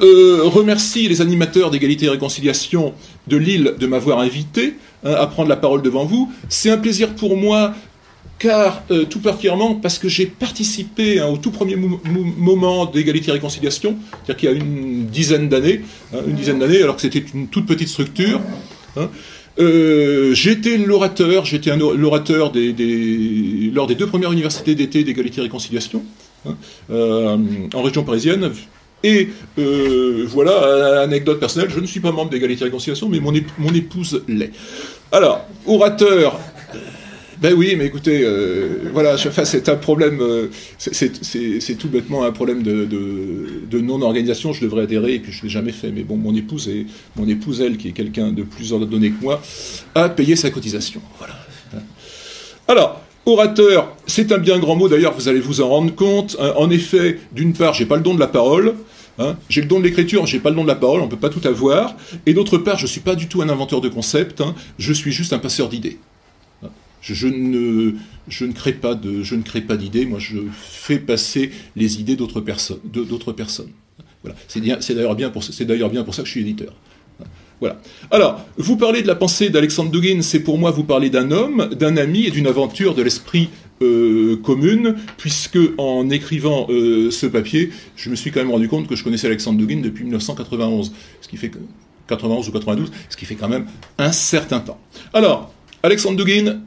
Je remercie les animateurs d'égalité et réconciliation de Lille de m'avoir invité hein, à prendre la parole devant vous. C'est un plaisir pour moi car tout particulièrement parce que j'ai participé hein, au tout premier moment d'égalité et réconciliation, c'est-à-dire qu'il y a une dizaine d'années, hein, une dizaine d'années, alors que c'était une toute petite structure. Euh, j'étais l'orateur, j'étais l'orateur des, lors des deux premières universités d'été d'égalité et réconciliation euh, en région parisienne. Et euh, voilà, anecdote personnelle, je ne suis pas membre d'égalité et réconciliation, mais mon, mon épouse l'est. Alors, orateur, ben oui, mais écoutez, euh, voilà, c'est un problème, euh, c'est tout bêtement un problème de, non-organisation. Je devrais adhérer et puis je ne l'ai jamais fait. Mais bon, mon épouse, mon épouse, elle, qui est quelqu'un de plus ordonné que moi, a payé sa cotisation. Voilà. Alors, orateur, c'est un bien grand mot. D'ailleurs, vous allez vous en rendre compte. Hein. En effet, d'une part, j'ai pas le don de la parole. Hein. j'ai le don de l'écriture, j'ai pas le don de la parole, on peut pas tout avoir. Et d'autre part, je suis pas du tout un inventeur de concepts. Hein. je suis juste un passeur d'idées. Je, ne, je ne crée pas ne d'idées. Moi, je fais passer les idées d'autres personnes, d'autres personnes. Voilà. C'est, d'ailleurs bien pour, c'est d'ailleurs bien pour ça que je suis éditeur. Voilà. Alors, vous parlez de la pensée d'Alexandre Dugin, c'est pour moi vous parler d'un homme, d'un ami et d'une aventure de l'esprit euh, commune, puisque en écrivant euh, ce papier, je me suis quand même rendu compte que je connaissais Alexandre Dugin depuis 1991, ce qui fait que 91 ou 92, ce qui fait quand même un certain temps. Alors, Alexandre Dugin,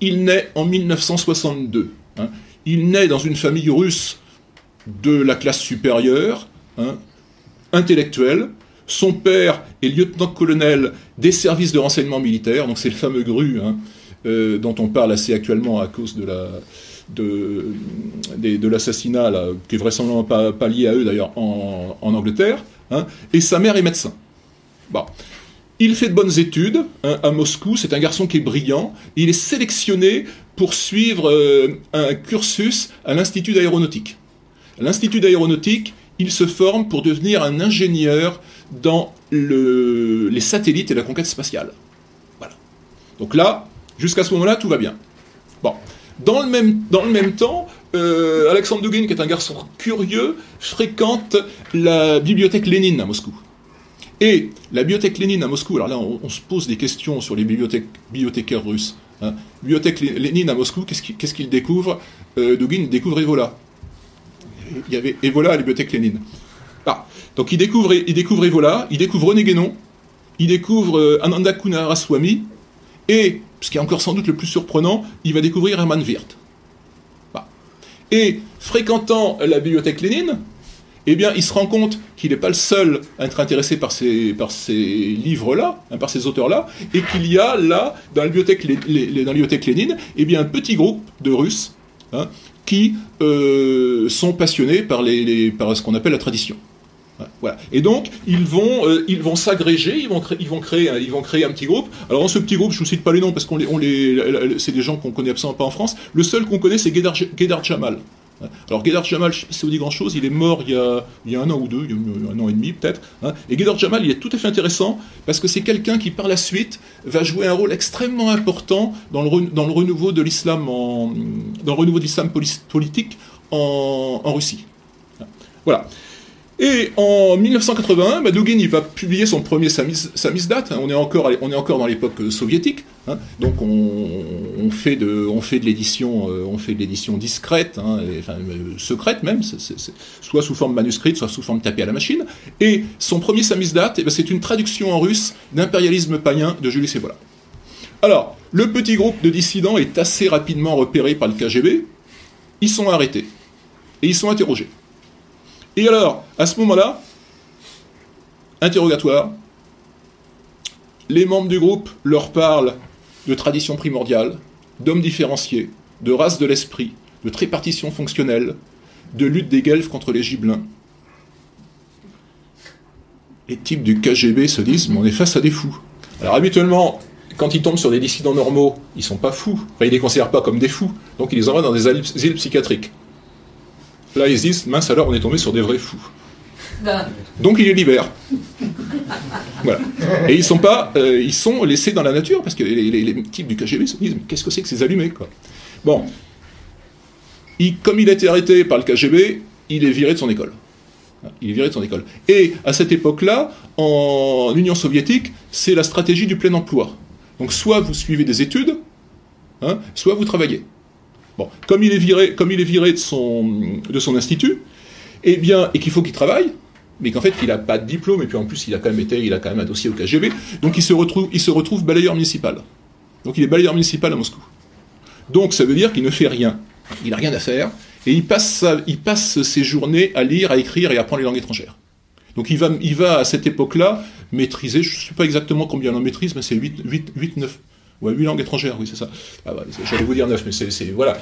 il naît en 1962. Hein. Il naît dans une famille russe de la classe supérieure, hein, intellectuelle. Son père est lieutenant-colonel des services de renseignement militaire, donc c'est le fameux GRU hein, euh, dont on parle assez actuellement à cause de la, de, de, l'assassinat, qui est vraisemblablement pas, lié à eux d'ailleurs en, Angleterre, et sa mère est médecin. Il fait de bonnes études hein, à Moscou, c'est un garçon qui est brillant, il est sélectionné pour suivre euh, un cursus à l'Institut d'aéronautique. À l'Institut d'aéronautique, il se forme pour devenir un ingénieur dans les satellites et la conquête spatiale. Voilà. Donc là, jusqu'à ce moment-là, tout va bien. Bon. Dans le même, dans le même temps, euh, Alexandre Dugin, qui est un garçon curieux, fréquente la bibliothèque Lénine à Moscou. Et la bibliothèque Lénine à Moscou, alors là on, se pose des questions sur les bibliothécaires russes. Hein. Bibliothèque Lénine à Moscou, qu'est-ce qu'il découvre? Euh, Dugin découvre Evola. Il y avait Evola à la bibliothèque Lénine. Donc il découvre, il découvre Evola, il découvre René il découvre euh, Ananda Kunaraswamy, et, ce qui est encore sans doute le plus surprenant, il va découvrir Hermann Wirth. Et fréquentant la bibliothèque Lénine, eh bien, il se rend compte qu'il n'est pas le seul à être intéressé par ces, livres-là, hein, par ces auteurs-là, et qu'il y a là, dans la bibliothèque, Lénine, eh un petit groupe de Russes hein, qui euh, sont passionnés par, les, par ce qu'on appelle la tradition. Et donc, ils vont, euh, ils vont s'agréger, ils vont, créer, ils, vont créer, ils vont créer un petit groupe. Alors, dans ce petit groupe, je ne vous cite pas les noms parce qu'on les, c'est des gens qu'on connaît absolument pas en France. Le seul qu'on connaît, c'est Gedar Jamal. Alors Gedar Jamal, je ne vous dit grand-chose, il est mort il y, a, un an ou deux, il y a un an et demi peut-être. Hein. Et Gedar Jamal, il est tout à fait intéressant parce que c'est quelqu'un qui par la suite va jouer un rôle extrêmement important dans le, dans le renouveau de l'islam dans le renouveau de l'islam politique en, en Russie. Voilà. Et en 1981, Dugin il va publier son premier samizdat. Hein. On est encore, on dans l'époque soviétique, donc on, fait de, on fait de l'édition, on fait de l'édition discrète, hein, enfin, euh, secrète même, soit sous forme manuscrite, soit sous forme tapée à la machine. Et son premier samizdat, eh ben, c'est une traduction en russe d'impérialisme païen de Julius Evola. Alors, le petit groupe de dissidents est assez rapidement repéré par le KGB. Ils sont arrêtés et ils sont interrogés. Et alors, à ce moment-là, interrogatoire, les membres du groupe leur parlent de tradition primordiale, d'hommes différenciés, de race de l'esprit, de tripartition fonctionnelle, de lutte des guelfes contre les gibelins. Les types du KGB se disent, mais on est face à des fous. Alors habituellement, quand ils tombent sur des dissidents normaux, ils sont pas fous. Enfin, ils les considèrent pas comme des fous. Donc ils les envoient dans des îles psychiatriques. Là, ils disent, mince alors, on est tombé sur des vrais fous. Ben. Donc il les libère. Voilà. Et ils sont pas, euh, ils sont laissés dans la nature parce que les, types du KGB se disent, qu'est-ce que c'est que ces allumés quoi? Bon, comme il a été arrêté par le KGB, il est viré de son école. Il est viré de son école. Et à cette époque-là, en Union soviétique, c'est la stratégie du plein emploi. Donc soit vous suivez des études, hein, soit vous travaillez. Comme il est viré, de son, institut, eh bien, et qu'il faut qu'il travaille, mais qu'en fait il n'a pas de diplôme, et puis en plus il a quand même été, il a quand même un dossier au KGB, donc il se retrouve, balayeur municipal. Donc il est balayeur municipal à Moscou. Donc ça veut dire qu'il ne fait rien. Il n'a rien à faire, et il passe, ses journées à lire, à écrire et à apprendre les langues étrangères. Donc il va, il va à cette époque-là maîtriser, je ne sais pas exactement combien il en maîtrise, mais c'est 8, 8, 8, 9. Ouais, 8 langues étrangères, oui, c'est ça. Ah J'allais vous dire 9, mais c'est. Voilà.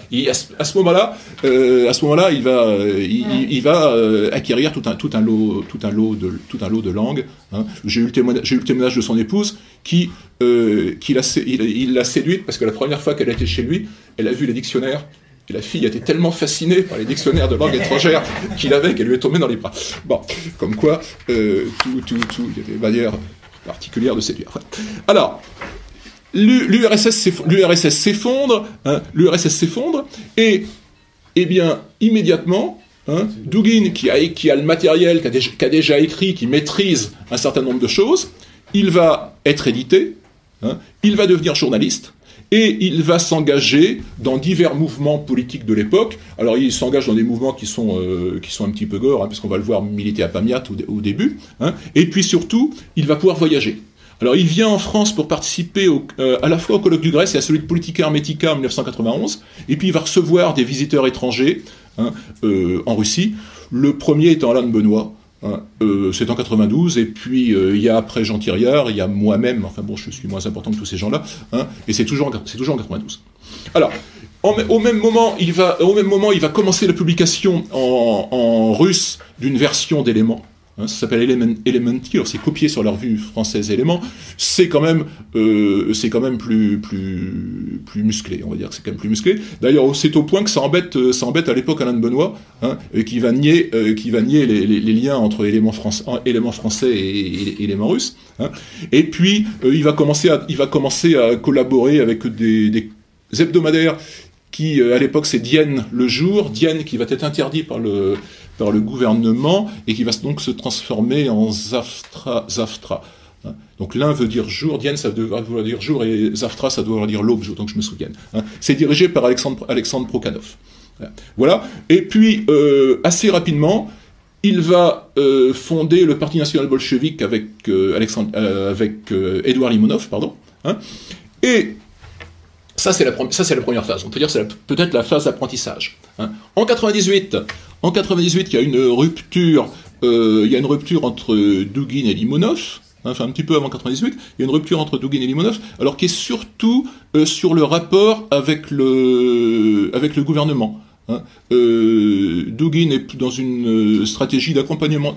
à ce, moment-là, euh, à ce moment-là, il va, euh, il, va euh, acquérir tout un, tout, un lot, tout, un lot de, tout un lot de langues. Hein. J'ai eu, eu, le témoignage de son épouse qui, qui l'a il, l'a séduite parce que la première fois qu'elle était chez lui, elle a vu les dictionnaires et la fille était tellement fascinée par les dictionnaires de langue étrangère qu'il avait qu'elle lui est tombée dans les bras. Bon, comme quoi, tout, tout, tout, il y a des manières particulières de séduire. Alors, l'URSS s'effondre, hein, l'URSS s'effondre, et, eh bien, immédiatement, hein, Dugin, qui a, qui a le matériel, qui a, déjà, écrit, qui maîtrise un certain nombre de choses, il va être édité, hein, il va devenir journaliste, et il va s'engager dans divers mouvements politiques de l'époque. Alors il s'engage dans des mouvements qui sont, euh, un petit peu gore, hein, puisqu'on va le voir militer à Pamiat au, début, et puis surtout, il va pouvoir voyager. Alors il vient en France pour participer euh, à la fois au colloque du Grèce et à celui de Politica Hermetica en 1991, et puis il va recevoir des visiteurs étrangers hein, euh, en Russie, le premier étant Alain Benoît, Hein, euh, c'est en 92, et puis il y a après Jean Thiriard, il y a moi-même, enfin bon, je suis moins important que tous ces gens-là, hein, et c'est toujours, c'est toujours en 92. Alors, au même moment, il va, au même moment, il va commencer la publication en, en russe d'une version d'éléments ça s'appelle Element, Elementy, alors c'est copié sur leur vue française élément, c'est quand même, euh, c'est quand même plus, plus, plus musclé, on va dire c'est quand même plus musclé. D'ailleurs, c'est au point que ça embête, euh, ça embête à l'époque Alain de Benoît, hein, qui va nier, euh, qui va nier les, liens entre éléments, français, et, éléments russes. Hein. Et puis, euh, il va commencer à, il va commencer à collaborer avec des hebdomadaires qui, à l'époque, c'est Dienne le jour, Dienne qui va être interdit par le par le gouvernement et qui va donc se transformer en Zaftra. Hein. Donc l'un veut dire jour, Diane ça doit vouloir dire jour et Zaftra ça doit vouloir dire l'aube, donc je me souvienne. Hein. C'est dirigé par Alexandre, Prokhanov. Voilà. Et puis euh, assez rapidement, il va euh, fonder le Parti national bolchevique avec euh, Alexandre, avec Édouard Limonov, pardon. Hein. Et ça, c'est la, première phase. On peut dire que c'est peut-être la phase d'apprentissage. Hein. En 98, en 98, il y a une rupture, euh, il y a une rupture entre Dugin et Limonov. Enfin, un petit peu avant 98, il y a une rupture entre Dugin et Limonov, alors qui est surtout euh, sur le rapport avec le, gouvernement. Hein. Euh, Dugin est dans une stratégie d'accompagnement,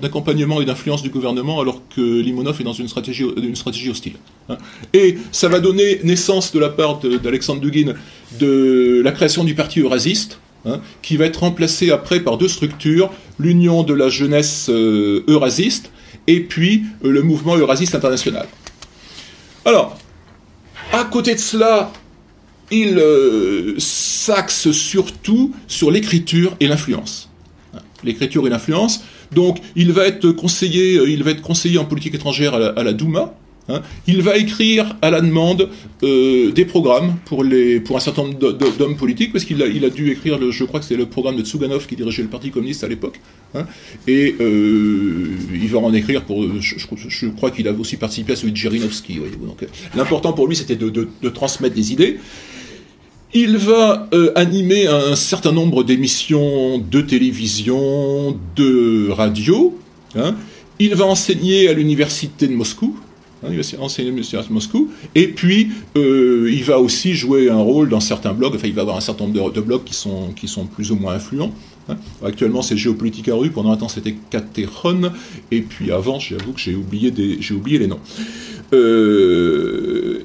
et d'influence du gouvernement, alors que Limonov est dans une stratégie, une stratégie hostile. Hein. Et ça va donner naissance de la part d'Alexandre Dugin de la création du parti eurasiste, hein, qui va être remplacé après par deux structures, l'Union de la jeunesse euh, eurasiste et puis euh, le mouvement eurasiste international. Alors, à côté de cela, il euh, s'axe surtout sur l'écriture et l'influence. L'écriture et l'influence. Donc, il va être conseiller, il va être conseiller en politique étrangère à la, Douma. Hein. Il va écrire à la demande euh, des programmes pour, les, pour un certain nombre d'hommes politiques, parce qu'il a, il a dû écrire, je crois que c'est le programme de Tsuganov qui dirigeait le Parti communiste à l'époque. Hein. et il va en écrire pour. Je, crois qu'il a aussi participé à celui de Jerinovski. Donc, l'important pour lui, c'était de, de, transmettre des idées. Il va euh, animer un certain nombre d'émissions de télévision, de radio. Hein. Il va enseigner à l'université de Moscou. Il va enseigner à Moscou. Et puis, euh, il va aussi jouer un rôle dans certains blogs. Enfin, il va avoir un certain nombre de, blogs qui sont, qui sont plus ou moins influents. Hein. Actuellement, c'est Géopolitique à rue. Pendant un temps, c'était Cateron. Et puis avant, j'avoue que j'ai oublié, oublié les noms. Euh,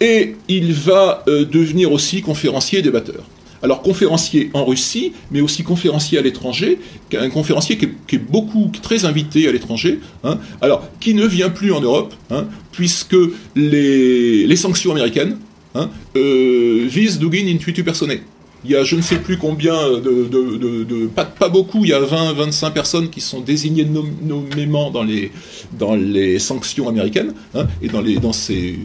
et il va euh, devenir aussi conférencier et débatteur. Alors conférencier en Russie, mais aussi conférencier à l'étranger, un conférencier qui est, beaucoup, très invité à l'étranger, hein. alors qui ne vient plus en Europe, hein, puisque les, sanctions américaines hein, euh, visent Dugin intuitu personae. il y a je ne sais plus combien de, pas, pas, beaucoup, il y a 20, 25 personnes qui sont désignées nommément dans les, dans les sanctions américaines, hein, et dans, les, dans ces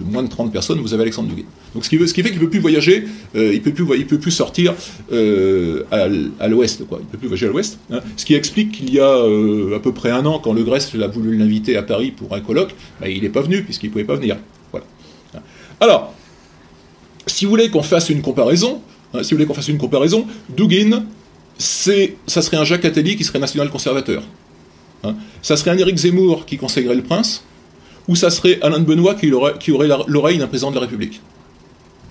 moins de 30 personnes, vous avez Alexandre Dugin. Donc ce qui, ce qui fait qu'il ne peut plus voyager, euh, il peut plus, peut plus sortir euh, à, l'ouest, quoi. Il peut plus voyager à l'ouest. Hein. Ce qui explique qu'il y a euh, à peu près un an, quand Le Grèce a voulu l'inviter à Paris pour un colloque, bah, il n'est pas venu puisqu'il ne pouvait pas venir. Voilà. Alors, si vous voulez qu'on fasse une comparaison, hein, si vous voulez qu'on fasse une comparaison, Dugin, c'est, ça serait un Jacques Attali qui serait national conservateur. Hein. Ça serait un Éric Zemmour qui conseillerait le prince, ou ça serait Alain de Benoît qui aurait, l'oreille d'un président de la République.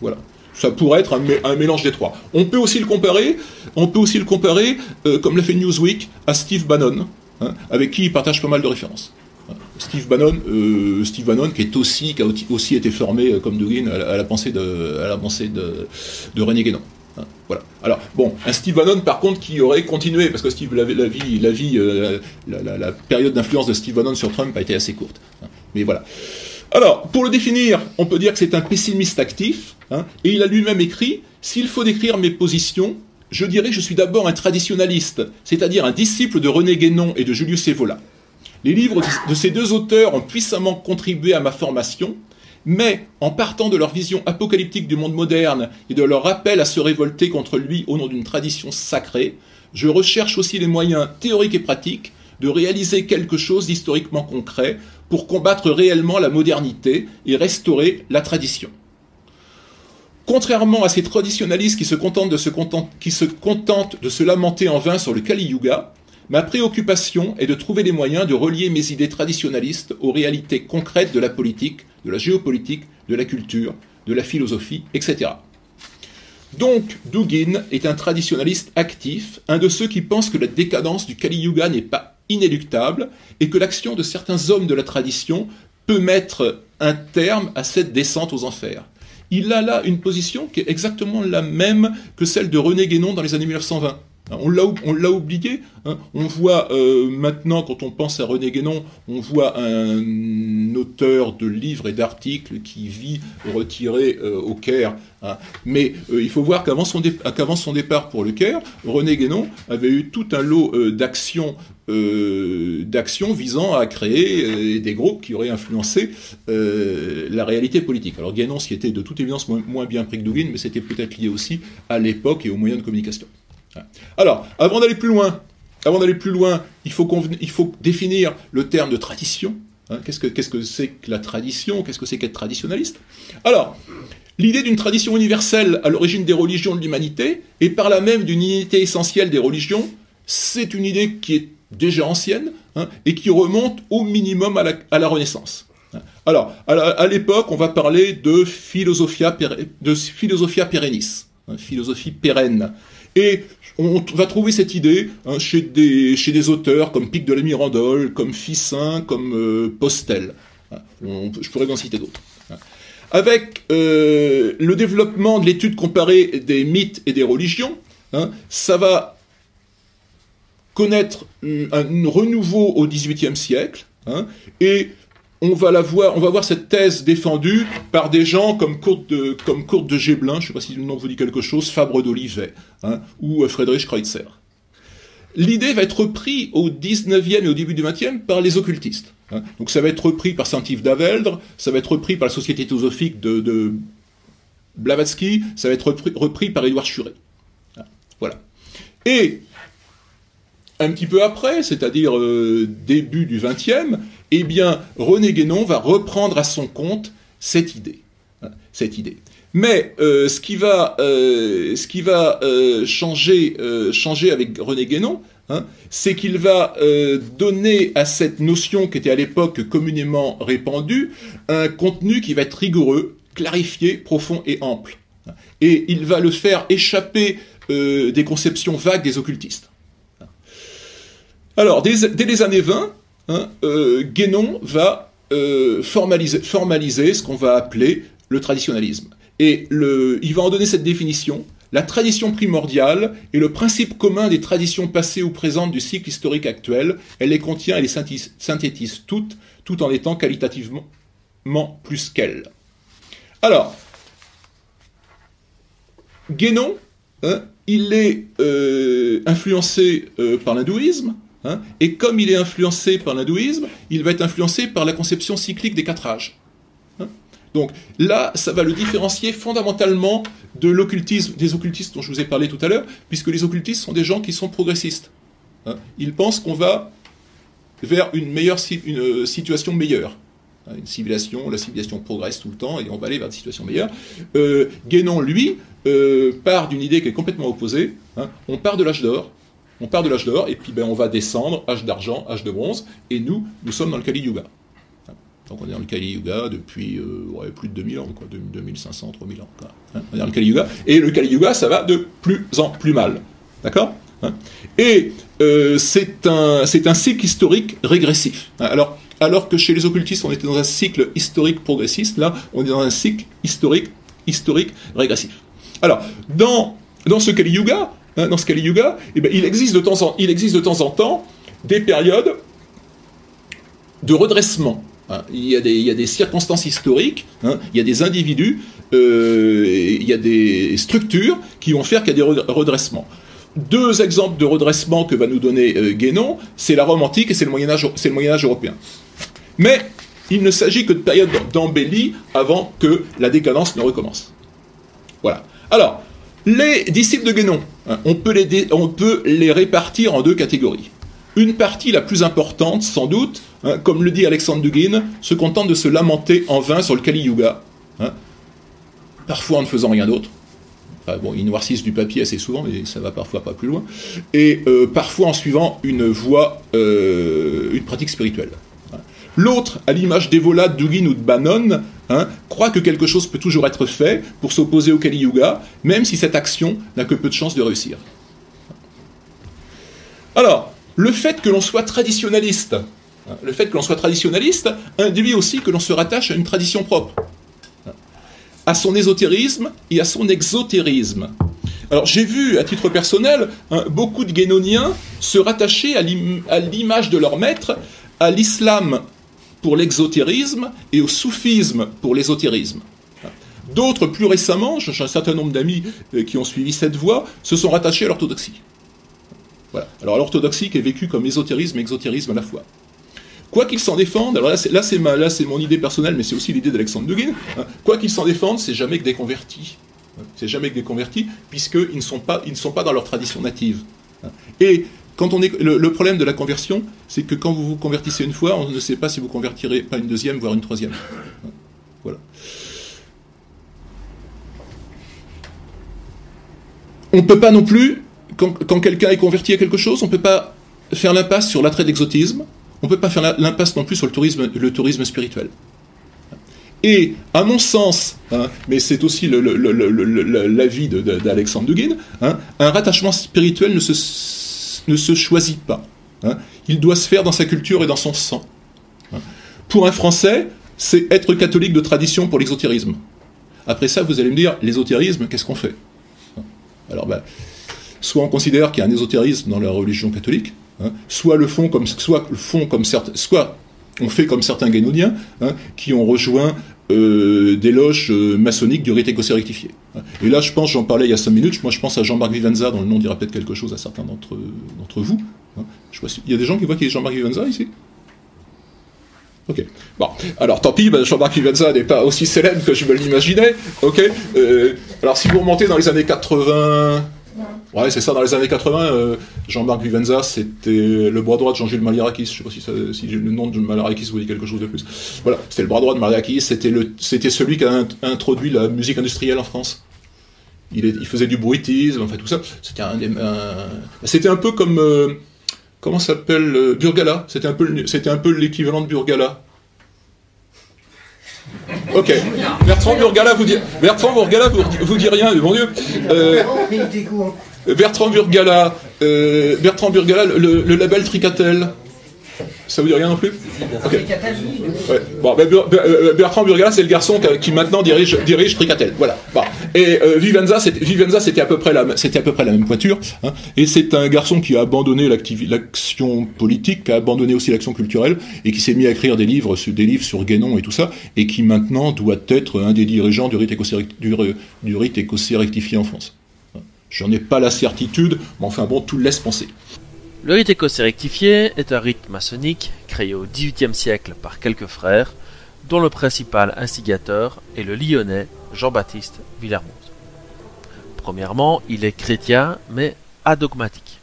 Voilà. Ça pourrait être un, mélange des trois. On peut aussi le comparer, on peut aussi le comparer, euh, comme l'a fait Newsweek, à Steve Bannon, hein, avec qui il partage pas mal de références. Steve Bannon, euh, Steve Bannon, qui est aussi, qui a aussi été formé euh, comme Dugin à, la pensée de, à la pensée de, de René Guénon. Hein, voilà. Alors bon, un Steve Bannon par contre qui aurait continué parce que Steve la, la vie, la, période d'influence de Steve Bannon sur Trump a été assez courte. Hein. Mais voilà. Alors, pour le définir, on peut dire que c'est un pessimiste actif, hein, et il a lui-même écrit S'il faut décrire mes positions, je dirais que je suis d'abord un traditionnaliste, c'est-à-dire un disciple de René Guénon et de Julius Evola. Les livres de ces deux auteurs ont puissamment contribué à ma formation, mais en partant de leur vision apocalyptique du monde moderne et de leur appel à se révolter contre lui au nom d'une tradition sacrée, je recherche aussi les moyens théoriques et pratiques de réaliser quelque chose d'historiquement concret pour combattre réellement la modernité et restaurer la tradition. Contrairement à ces traditionalistes qui se contentent de se, contentent de se lamenter en vain sur le Kali Yuga, ma préoccupation est de trouver les moyens de relier mes idées traditionalistes aux réalités concrètes de la politique, de la géopolitique, de la culture, de la philosophie, etc. Donc, Dugin est un traditionaliste actif, un de ceux qui pensent que la décadence du Kali Yuga n'est pas inéluctable et que l'action de certains hommes de la tradition peut mettre un terme à cette descente aux enfers. Il a là une position qui est exactement la même que celle de René Guénon dans les années 1920. On l'a oublié. Hein. On voit euh, maintenant, quand on pense à René Guénon, on voit un auteur de livres et d'articles qui vit retiré euh, au Caire. Hein. Mais euh, il faut voir qu'avant son, départ pour le Caire, René Guénon avait eu tout un lot d'actions visant à créer des groupes qui auraient influencé la réalité politique. Alors Guénon s'y était de toute évidence moins, bien pris que Dugin, mais c'était peut-être lié aussi à l'époque et aux moyens de communication. Alors, avant d'aller plus loin, avant d'aller plus loin, il faut, définir le terme de tradition. Hein. qu'est-ce que c'est que, la tradition? Qu'est-ce que c'est qu'être traditionnaliste? Alors, l'idée d'une tradition universelle à l'origine des religions de l'humanité, et par là même d'une unité essentielle des religions, c'est une idée qui est déjà ancienne hein, et qui remonte au minimum à la, Renaissance. Alors, à l'époque, on va parler de philosophia, de philosophia perennis, hein, philosophie pérenne. Et on va trouver cette idée hein, chez, des, chez des auteurs comme Pic de la Mirandole, comme Fissin, comme euh, Postel. Je pourrais en citer d'autres. Avec euh, le développement de l'étude comparée des mythes et des religions, ça va connaître un renouveau au XVIIIe siècle, et on va la voir, on va voir cette thèse défendue par des gens comme Kurt de, comme de Géblin, je ne sais pas si le nom vous dit quelque chose, Fabre d'Olivet, hein, ou euh, Friedrich Kreutzer. L'idée va être reprise au 19e et au début du 20e par les occultistes. Hein. Donc ça va être repris par Saint-Yves d'Aveldre, ça va être repris par la Société théosophique de, Blavatsky, ça va être repris, par Édouard Churet. Hein. Voilà. Et un petit peu après, c'est-à-dire euh, début du 20e, eh bien, René Guénon va reprendre à son compte cette idée. Hein, cette idée. Mais euh, ce qui va, euh, ce qui va changer, changer avec René Guénon, hein, c'est qu'il va donner à cette notion qui était à l'époque communément répandue un contenu qui va être rigoureux, clarifié, profond et ample. Et il va le faire échapper des conceptions vagues des occultistes. Alors, dès, les années 20, hein, euh, Guénon va euh, formaliser, ce qu'on va appeler le traditionnalisme. Et il va en donner cette définition. La tradition primordiale est le principe commun des traditions passées ou présentes du cycle historique actuel. Elle les contient et les synthétise toutes, tout en étant qualitativement plus qu'elles. Alors, Guénon hein, il est euh, influencé par l'hindouisme, hein, et comme il est influencé par l'hindouisme, il va être influencé par la conception cyclique des quatre âges. Hein. Donc là, ça va le différencier fondamentalement de l'occultisme, des occultistes dont je vous ai parlé tout à l'heure, puisque les occultistes sont des gens qui sont progressistes. Ils pensent qu'on va vers une meilleure une euh, situation meilleure. Hein, une civilisation, la civilisation progresse tout le temps et on va aller vers des situations meilleures. Euh, Guénon, lui, euh, part d'une idée qui est complètement opposée. Hein. On part de l'âge d'or, on part de l'âge d'or et puis ben, on va descendre, âge d'argent, âge de bronze, et nous, nous sommes dans le Kali Yuga. Hein. Donc on est dans le Kali Yuga depuis euh, plus de 2000 ans, quoi, 2500, 3000 ans. Hein. On est dans le Kali Yuga, et le Kali Yuga, ça va de plus en plus mal. D'accord? Et c'est un, cycle historique régressif. Alors, alors que chez les occultistes, on était dans un cycle historique progressiste, là, on est dans un cycle historique, historique régressif. Alors, dans, dans ce Kali Yuga, hein, dans ce Kali Yuga, eh ben, il, existe de temps en, il existe de temps en temps des périodes de redressement. Hein. Il, y a des, il, y a des, circonstances historiques, hein, il y a des individus, euh, il y a des structures qui vont faire qu'il y a des redressements. Deux exemples de redressement que va nous donner euh, Guénon, c'est la Rome antique et c'est le Moyen Âge, c'est le Moyen européen. Mais il ne s'agit que de périodes d'embellie avant que la décadence ne recommence. Voilà. Alors, les disciples de Guénon, hein, on, peut les répartir en deux catégories. Une partie la plus importante, sans doute, hein, comme le dit Alexandre Dugin, se contente de se lamenter en vain sur le Kali Yuga, hein, parfois en ne faisant rien d'autre. bon, ils noircissent du papier assez souvent, mais ça va parfois pas plus loin. Et euh, parfois en suivant une voie, euh, une pratique spirituelle. L'autre, à l'image d'Evola, Dugin ou de Bannon, hein, croit que quelque chose peut toujours être fait pour s'opposer au Kali Yuga, même si cette action n'a que peu de chances de réussir. Alors, le fait que l'on soit traditionnaliste, hein, le fait que l'on soit traditionnaliste induit aussi que l'on se rattache à une tradition propre, hein, à son ésotérisme et à son exotérisme. Alors j'ai vu, à titre personnel, beaucoup de guénoniens se rattacher à l'image de leur maître, à l'islam pour l'exotérisme et au soufisme pour l'ésotérisme. D'autres, plus récemment, j'ai un certain nombre d'amis euh, qui ont suivi cette voie, se sont rattachés à l'orthodoxie. Voilà. Alors l'orthodoxie qui est vécue comme ésotérisme et exotérisme à la fois. Quoi qu'ils s'en défendent, alors là c'est, mon idée personnelle, mais c'est aussi l'idée d'Alexandre Dugin, hein, quoi qu'ils s'en défendent, c'est jamais que des convertis. C'est jamais que des convertis, puisqu'ils ne sont pas, ne sont pas dans leur tradition native. Et quand on est, le, problème de la conversion, c'est que quand vous vous convertissez une fois, on ne sait pas si vous convertirez pas une deuxième, voire une troisième. Voilà. On ne peut pas non plus, quand, quelqu'un est converti à quelque chose, on ne peut pas faire l'impasse sur l'attrait d'exotisme, on ne peut pas faire l'impasse non plus sur le tourisme, le tourisme spirituel. Et, à mon sens, hein, mais c'est aussi l'avis d'Alexandre Dugin, hein, un rattachement spirituel ne se ne se choisit pas. Hein. Il doit se faire dans sa culture et dans son sang. Hein. Pour un Français, c'est être catholique de tradition pour l'exotérisme. Après ça, vous allez me dire, l'ésotérisme, qu'est-ce qu'on fait hein. Alors, ben, soit on considère qu'il y a un ésotérisme dans la religion catholique, soit le comme, soit le comme soit on fait comme certains guénoniens qui ont rejoint euh, des loges euh, maçonniques du rite écossais rectifié. Et là, je pense, j'en parlais il y a 5 minutes, moi je pense à Jean-Marc Vivenza, dont le nom dira peut-être quelque chose à certains d'entre, vous. Hein. Je il y a des gens qui voient qu'il y a Jean-Marc Vivenza ici? Ok. Bon, alors tant pis, ben, Jean-Marc Vivenza n'est pas aussi célèbre que je me l'imaginais. Ok? Euh, alors si vous remontez dans les années 80, Ouais, c'est ça, dans les années 80, euh, Jean-Marc Vivenza, c'était le bras droit de Jean-Jules Maliarakis. Je sais pas si, le nom de Maliarakis vous dit quelque chose de plus. Voilà, c'était le bras droit de Maliarakis, c'était, celui qui a introduit la musique industrielle en France. Il, faisait du bruitisme, enfin tout ça. C'était un, peu comme, euh, comment s'appelle, euh, Burgala. C'était c'était un peu l'équivalent de Burgala. Ok. Bertrand Burgala vous dit, Bertrand Burgala vous, vous dit rien, mon Dieu. Euh, Bertrand Burgala, euh, Bertrand Burgala, le, le label Tricatel. Ça vous dit rien non plus bon, ben, Bertrand Burgala, c'est le garçon qui maintenant dirige, dirige Tricatel. Voilà. Et euh, Vivenza, c'était à peu près la, c'était à peu près la même pointure. Hein. et c'est un garçon qui a abandonné l'action politique, qui a abandonné aussi l'action culturelle, et qui s'est mis à écrire des livres, des livres sur Guénon et tout ça, et qui maintenant doit être un des dirigeants du rite écossais, du, rite écossais rectifié en France. J'en ai pas la certitude, mais enfin bon, tout le laisse penser. Le rite écossais rectifié est un rite maçonnique créé au XVIIIe siècle par quelques frères, dont le principal instigateur est le lyonnais Jean-Baptiste Villermoz. Premièrement, il est chrétien, mais adogmatique.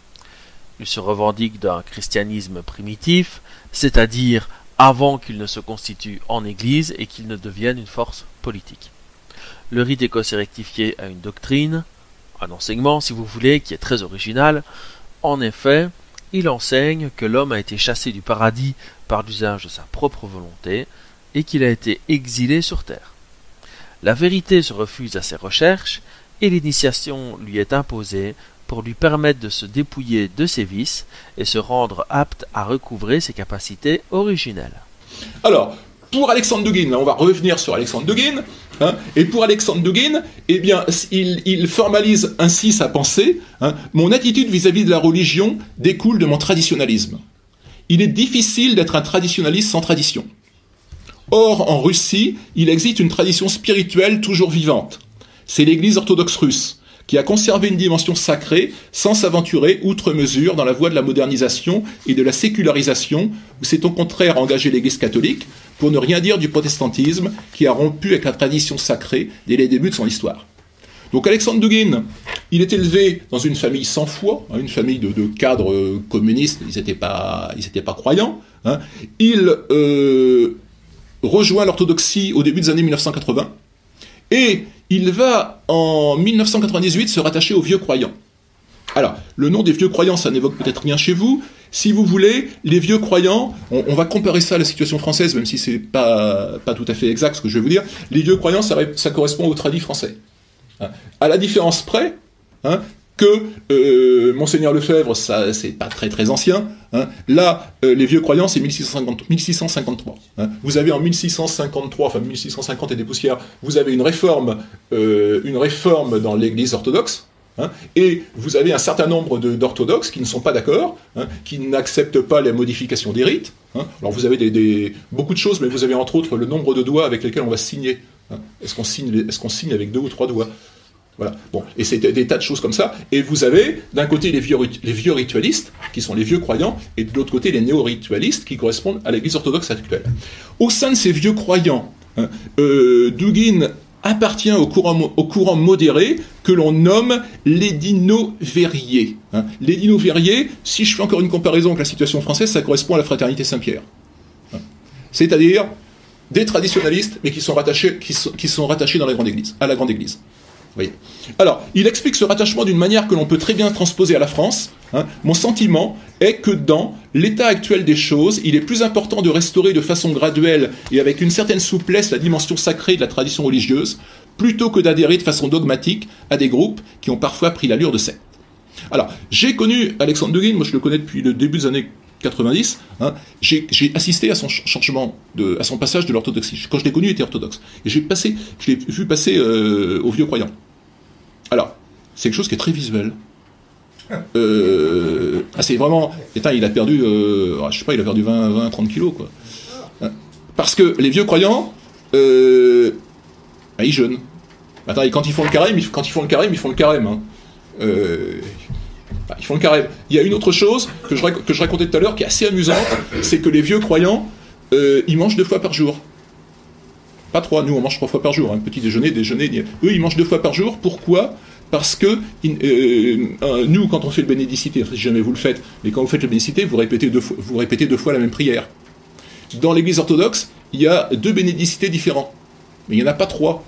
Il se revendique d'un christianisme primitif, c'est-à-dire avant qu'il ne se constitue en Église et qu'il ne devienne une force politique. Le rite écossais rectifié a une doctrine, un enseignement si vous voulez, qui est très original. En effet, il enseigne que l'homme a été chassé du paradis par l'usage de sa propre volonté et qu'il a été exilé sur terre. La vérité se refuse à ses recherches et l'initiation lui est imposée pour lui permettre de se dépouiller de ses vices et se rendre apte à recouvrer ses capacités originelles. Alors, pour Alexandre Dugin, on va revenir sur Alexandre Dugin, hein, et pour Alexandre Dugin, eh bien, il, formalise ainsi sa pensée, hein. mon attitude vis-à-vis de la religion découle de mon traditionnalisme. Il est difficile d'être un traditionnaliste sans tradition. Or, en Russie, il existe une tradition spirituelle toujours vivante. C'est l'Église orthodoxe russe qui a conservé une dimension sacrée sans s'aventurer outre mesure dans la voie de la modernisation et de la sécularisation, où c'est au contraire engagé l'Église catholique, pour ne rien dire du protestantisme, qui a rompu avec la tradition sacrée dès les débuts de son histoire. Donc Alexandre Dugin, il est élevé dans une famille sans foi, hein, une famille de, cadres communistes, ils n'étaient pas, pas croyants. Hein. Il euh, rejoint l'orthodoxie au début des années 1980, et il va en 1998 se rattacher aux vieux croyants. Alors, le nom des vieux croyants, ça n'évoque peut-être rien chez vous. Si vous voulez, les vieux croyants, on, va comparer ça à la situation française, même si c'est pas, pas tout à fait exact ce que je vais vous dire. Les vieux croyants, ça, correspond au tradit français. Hein. À la différence près, hein, que euh, Monseigneur Lefebvre, ça c'est pas très très ancien. Hein. Là, euh, les vieux croyants, c'est 1653. Hein. Vous avez en 1653, enfin 1650 et des poussières, vous avez une réforme, euh, une réforme dans l'Église orthodoxe. Hein, et vous avez un certain nombre d'orthodoxes qui ne sont pas d'accord, qui n'acceptent pas les modifications des rites. Alors vous avez beaucoup de choses, mais vous avez entre autres le nombre de doigts avec lesquels on va signer. Est-ce qu'on signe, avec deux ou trois doigts? Voilà. Bon, et c'est des tas de choses comme ça. Et vous avez d'un côté les vieux, ritualistes, qui sont les vieux croyants, et de l'autre côté les néo-ritualistes, qui correspondent à l'Église orthodoxe actuelle. Au sein de ces vieux croyants, hein, euh, Dugin appartient au courant, modéré que l'on nomme les dino-verriers. Hein. Les dino-verriers, si je fais encore une comparaison avec la situation française, ça correspond à la fraternité Saint-Pierre. Hein. C'est-à-dire des traditionalistes, mais qui sont rattachés, à la grande église. Alors, il explique ce rattachement d'une manière que l'on peut très bien transposer à la France. Hein. Mon sentiment est que dans l'état actuel des choses, il est plus important de restaurer de façon graduelle et avec une certaine souplesse la dimension sacrée de la tradition religieuse, plutôt que d'adhérer de façon dogmatique à des groupes qui ont parfois pris l'allure de secte. Alors, j'ai connu Alexandre Dugin, moi je le connais depuis le début des années 90, hein. j'ai assisté à son changement, à son passage de l'orthodoxie. Quand je l'ai connu, il était orthodoxe. Et j'ai passé, je l'ai vu passer euh, aux vieux croyants. Alors, c'est quelque chose qui est très visuel. Euh, ah, c'est vraiment. il a perdu, euh, ah, je sais pas, il a perdu 20, 20 30 kilos, quoi. Hein. Parce que les vieux croyants, euh, bah, ils jeûnent. Attends, quand ils font le carême, quand ils font le carême, ils font le carême. Hein. Euh, bah, ils font le carême. Il y a une autre chose que je, racontais tout à l'heure qui est assez amusante, c'est que les vieux croyants, ils mangent deux fois par jour. Pas trois, nous on mange trois fois par jour, un hein. petit déjeuner, déjeuner. Eux ils mangent deux fois par jour, pourquoi? Parce que euh, euh, nous quand on fait le bénédicité, si jamais vous le faites, mais quand vous faites le bénédicité, vous répétez deux fois, vous répétez deux fois la même prière. Dans l'église orthodoxe, il y a deux bénédicités différents, mais il n'y en a pas trois.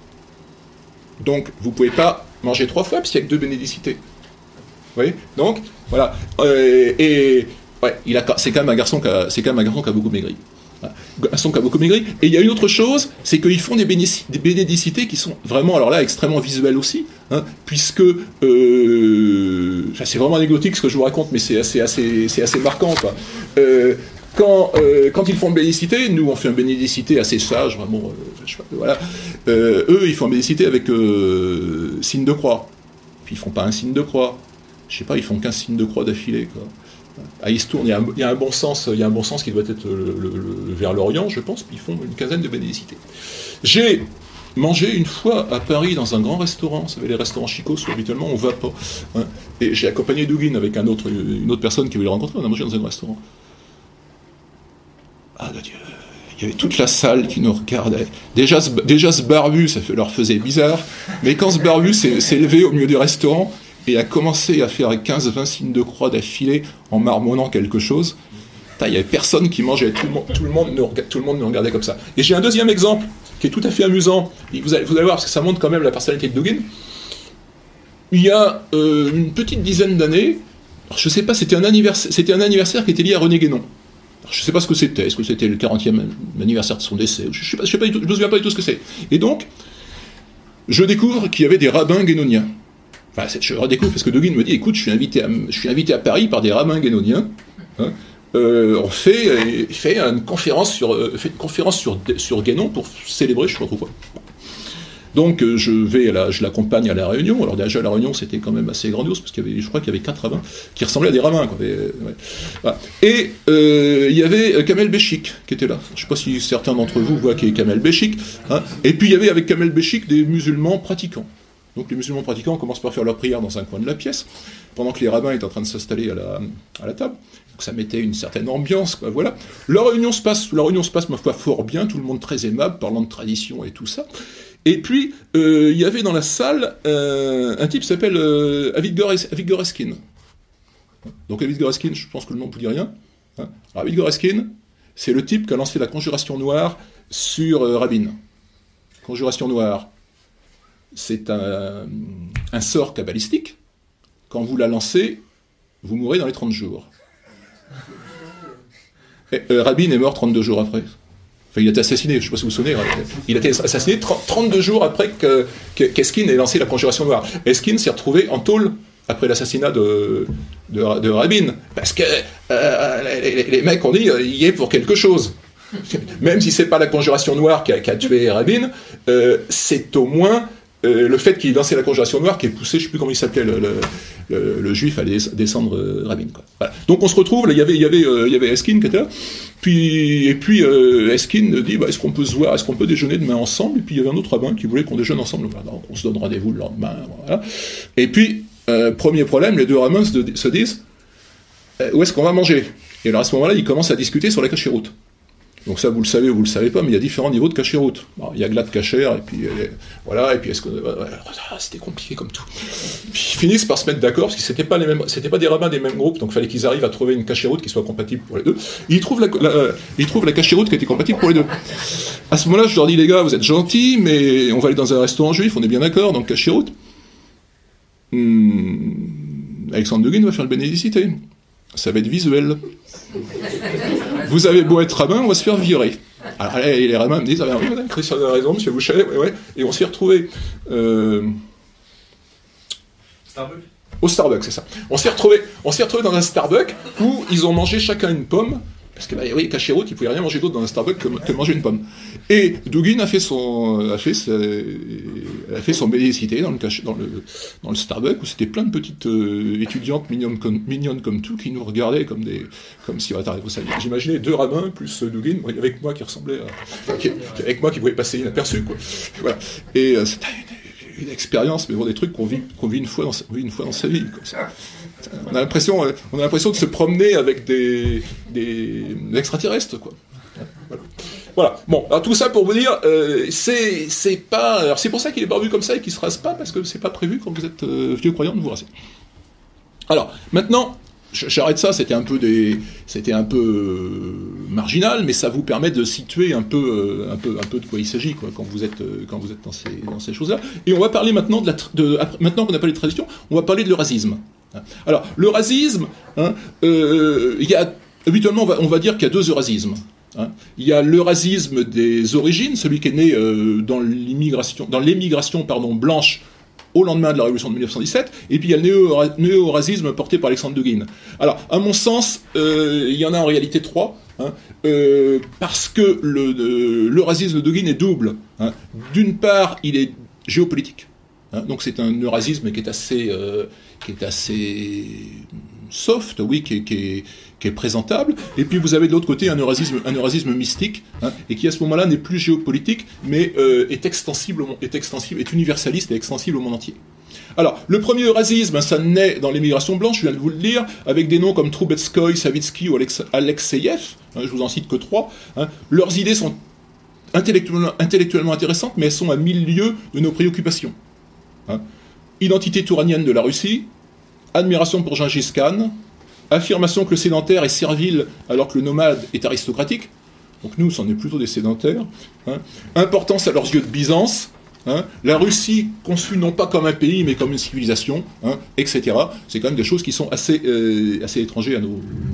Donc vous pouvez pas manger trois fois parce qu'il y a que deux bénédicités. Vous voyez? Donc, voilà. Euh, et ouais, c'est quand c'est quand même un garçon qui a beaucoup maigri son beaucoup maigri. Et il y a une autre chose, c'est qu'ils font des, bénédicités qui sont vraiment, alors là, extrêmement visuelles aussi, hein, puisque euh, c'est vraiment anecdotique ce que je vous raconte, mais c'est assez, assez, assez marquant. Euh, quand, euh, quand ils font une bénédicité, nous on fait une bénédicité assez sage, vraiment, voilà. eux, ils font une bénédicité avec signe de croix. Puis ils font pas un signe de croix. Je sais pas, ils font qu'un signe de croix d'affilée. Ah, il se tourne, il y, a un, bon sens, il y a un bon sens qui doit être vers l'Orient, je pense, puis ils font une quinzaine de bénédicités. J'ai mangé une fois à Paris dans un grand restaurant. Vous savez, les restaurants chicos, habituellement, on va pas. hein. Et j'ai accompagné Dugin avec une autre personne qui voulait le rencontrer. On a mangé dans un restaurant. Ah, mon Dieu. Il y avait toute la salle qui nous regardait. Déjà, ce, déjà, ce barbu, ça leur faisait bizarre. Mais quand ce barbu s'est levé au milieu du restaurant et a commencé à faire 15-20 signes de croix d'affilée en marmonnant quelque chose, il n'y avait personne qui mangeait. Tout le, monde, tout, le monde nous, regardait comme ça. Et j'ai un deuxième exemple qui est tout à fait amusant. Vous allez, voir, parce que ça montre quand même la personnalité de Dugin. Il y a euh, une petite dizaine d'années, je ne sais pas, c'était un, anniversaire, un anniversaire qui était lié à René Guénon. Je ne sais pas ce que c'était. Est-ce que c'était le 40e anniversaire de son décès Je ne me souviens pas du tout ce que c'est. Et donc, je découvre qu'il y avait des rabbins guénoniens. Enfin, je redécouvre parce que Dugin me dit écoute, je suis invité à, Paris par des rabbins guénoniens. Hein. Euh, on fait, euh, fait une conférence sur, euh, sur, Guénon pour célébrer, je ne sais pas trop quoi. Donc je vais, je l'accompagne à la réunion. Alors déjà la réunion c'était quand même assez grandiose parce qu'il y avait, je crois qu'il y avait quatre rabbins qui ressemblaient à des rabbins. Et. Et, il y avait Kamel Béchik qui était là. Je ne sais pas si certains d'entre vous voient qui est Kamel Béchik. hein. Et puis il y avait avec Kamel Béchik des musulmans pratiquants. Donc les musulmans pratiquants commencent par faire leur prière dans un coin de la pièce, pendant que les rabbins étaient en train de s'installer à la, à la table. Donc ça mettait une certaine ambiance, voilà. La réunion se passe, la réunion se passe, ma foi, fort bien, tout le monde très aimable, parlant de tradition et tout ça. Et puis, euh, il y avait dans la salle euh, un type qui s'appelle euh, Eskin. Donc Avigdor Eskin, je pense que le nom ne vous dit rien. hein. C'est le type qui a lancé la conjuration noire sur euh, Rabin. Conjuration noire, c'est un, sort kabbalistique. Quand vous la lancez, vous mourrez dans les 30 jours. Euh, Rabin est mort 32 jours après. Enfin, il a été assassiné, je ne sais pas si vous vous souvenez. Il a été assassiné 30 32 jours après que, que- qu'Eskin ait lancé la conjuration noire. Eskin s'est retrouvé en tôle après l'assassinat de, Rabin. Parce que euh, les, mecs ont dit euh, il est pour quelque chose. Même si c'est pas la conjuration noire qui a, tué Rabin, c'est au moins euh, le fait qu'il ait la conjuration noire qui est poussé, je sais plus comment il s'appelait, le, juif à descendre euh. Donc on se retrouve, il y avait, y avait, euh, y avait Eskin qui était là, et puis euh, Eskin dit bah, est-ce qu'on peut se voir, est-ce qu'on peut déjeuner demain ensemble? Et puis il y avait un autre rabbin qui voulait qu'on déjeune ensemble. On se donne rendez-vous le lendemain. Voilà. Et puis, premier problème, les deux rabbins se, se disent où est-ce qu'on va manger? Et alors à ce moment-là, ils commencent à discuter sur la cachiroute. Donc ça, vous le savez ou vous le savez pas, mais il y a différents niveaux de cachiroute. Alors, il y a glad cachère, et puis euh, voilà, et puis est-ce que ouais, ouais, ah, c'était compliqué comme tout. Puis ils finissent par se mettre d'accord parce que c'était pas les mêmes, c'était pas des rabbins des mêmes groupes, donc il fallait qu'ils arrivent à trouver une cachiroute qui soit compatible pour les deux. Ils trouvent la, la- euh, ils trouvent la cachiroute qui était compatible pour les deux. À ce moment-là, je leur dis les gars, vous êtes gentils, mais on va aller dans un restaurant juif, on est bien d'accord, donc cachiroute. Hmm, Alexandre Deguin va faire le bénédicité. Ça va être visuel. Vous avez beau être rabbin, on va se faire virer. Alors là, les rabbins me disent, ah ben oui, madame, Christian a raison, monsieur Boucher, ouais, ouais. Et on s'est retrouvés euh, Starbucks au Starbucks, c'est ça. On s'est retrouvés, on s'est retrouvés dans un Starbucks où ils ont mangé chacun une pomme. Parce que, bah, oui, Cacheroute, il pouvait rien manger d'autre dans un Starbucks que, manger une pomme. Et Dugin a fait son, a fait, a fait son dans le, dans le, dans le Starbucks où c'était plein de petites euh, étudiantes mignonnes comme, tout qui nous regardaient comme des, comme si, attends, vous j'imaginais deux rabbins plus euh, Dugin avec moi qui ressemblait avec moi qui pouvait passer inaperçu, quoi. Voilà. Et euh, c'était une, expérience, mais bon, des trucs qu'on vit, qu'on vit une fois dans sa, une fois dans sa vie, on a l'impression, on a l'impression de se promener avec des, des extraterrestres, quoi. Voilà. Bon, alors tout ça pour vous dire, euh, c'est c'est pas, alors c'est pour ça qu'il est barbu comme ça et qu'il se rase pas parce que c'est pas prévu quand vous êtes euh, vieux croyant de vous raser. Alors maintenant, j'arrête ça. C'était un peu des, c'était un peu euh, marginal, mais ça vous permet de situer un peu, euh, un peu, un peu de quoi il s'agit, quand vous êtes, euh, quand vous êtes dans ces, dans ces choses-là. Et on va parler maintenant de la, maintenant qu'on a parlé de tradition, on va parler de l'eurasisme. Alors, l'eurasisme, hein, il y a, habituellement, on va, dire qu'il y a deux eurasismes. hein. Il y a l'eurasisme des origines, celui qui est né dans l'immigration, dans l'émigration pardon blanche au lendemain de la révolution de 1917, et puis il y a le néo- néo-eurasisme porté par Alexandre Dugin. Alors, à mon sens, euh, il y en a en réalité trois, hein, euh, parce que le- l'eurasisme de Dugin est double. hein. D'une part, il est géopolitique. Hein. donc c'est un eurasisme qui est assez, euh, qui est assez soft, oui, qui est, présentable. Et puis vous avez de l'autre côté un eurasisme, un eurasisme mystique, hein, et qui à ce moment-là n'est plus géopolitique, mais euh, est extensible, est est universaliste et extensible au monde entier. Alors, le premier eurasisme, ça naît dans l'émigration blanche, je viens de vous le dire, avec des noms comme Troubetskoy, Savitsky ou Alexeyev, hein, je vous en cite que trois. Leurs idées sont intellectuellement, intellectuellement intéressantes, mais elles sont à mille lieues de nos préoccupations. Hein. Identité touranienne de la Russie, admiration pour Gengis Khan, affirmation que le sédentaire est servile alors que le nomade est aristocratique, donc nous, c'en est plutôt des sédentaires, hein. importance à leurs yeux de Byzance, hein. la Russie conçue non pas comme un pays mais comme une civilisation, etc. C'est quand même des choses qui sont assez, euh, assez étrangères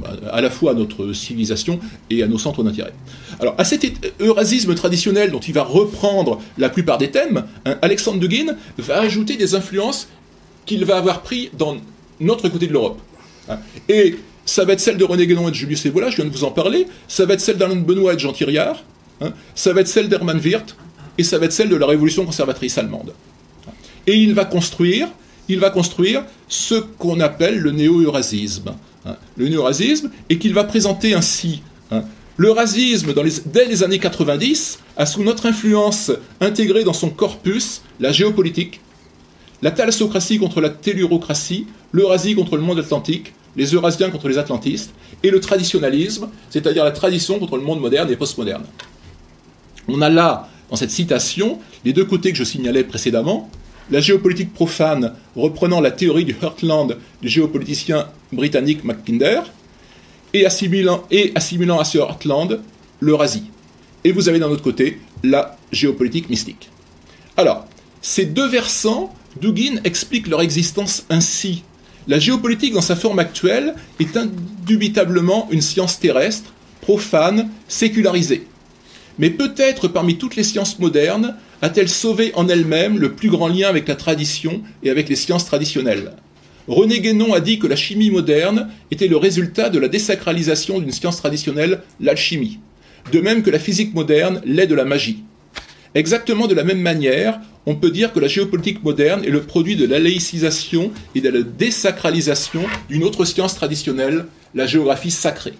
à, à, la fois à notre civilisation et à nos centres d'intérêt. Alors, à cet eurasisme traditionnel dont il va reprendre la plupart des thèmes, hein, Alexandre Dugin va ajouter des influences qu'il va avoir pris dans notre côté de l'Europe. Hein. Et ça va être celle de René Guénon et de Julius Evola, je viens de vous en parler, ça va être celle d'Alain Benoît et de Jean Thiriard, hein. ça va être celle d'Hermann Wirth, et ça va être celle de la révolution conservatrice allemande. Et il va construire, il va construire ce qu'on appelle le néo-eurasisme. Le néo-eurasisme, et qu'il va présenter ainsi le racisme, dès les années 90, a sous notre influence intégré dans son corpus la géopolitique, la thalassocratie contre la tellurocratie, l'Eurasie contre le monde atlantique, les Eurasiens contre les Atlantistes, et le traditionnalisme, c'est-à-dire la tradition contre le monde moderne et postmoderne. On a là, dans cette citation, les deux côtés que je signalais précédemment, la géopolitique profane reprenant la théorie du Heartland du géopoliticien britannique Mackinder, et assimilant, et assimilant à ce Heartland l'Eurasie. Et vous avez d'un autre côté la géopolitique mystique. Alors, ces deux versants, Dugin explique leur existence ainsi. La géopolitique dans sa forme actuelle est indubitablement une science terrestre, profane, sécularisée. Mais peut-être parmi toutes les sciences modernes a-t-elle sauvé en elle-même le plus grand lien avec la tradition et avec les sciences traditionnelles? René Guénon a dit que la chimie moderne était le résultat de la désacralisation d'une science traditionnelle, l'alchimie. De même que la physique moderne l'est de la magie. Exactement de la même manière, on peut dire que la géopolitique moderne est le produit de la laïcisation et de la désacralisation d'une autre science traditionnelle, la géographie sacrée.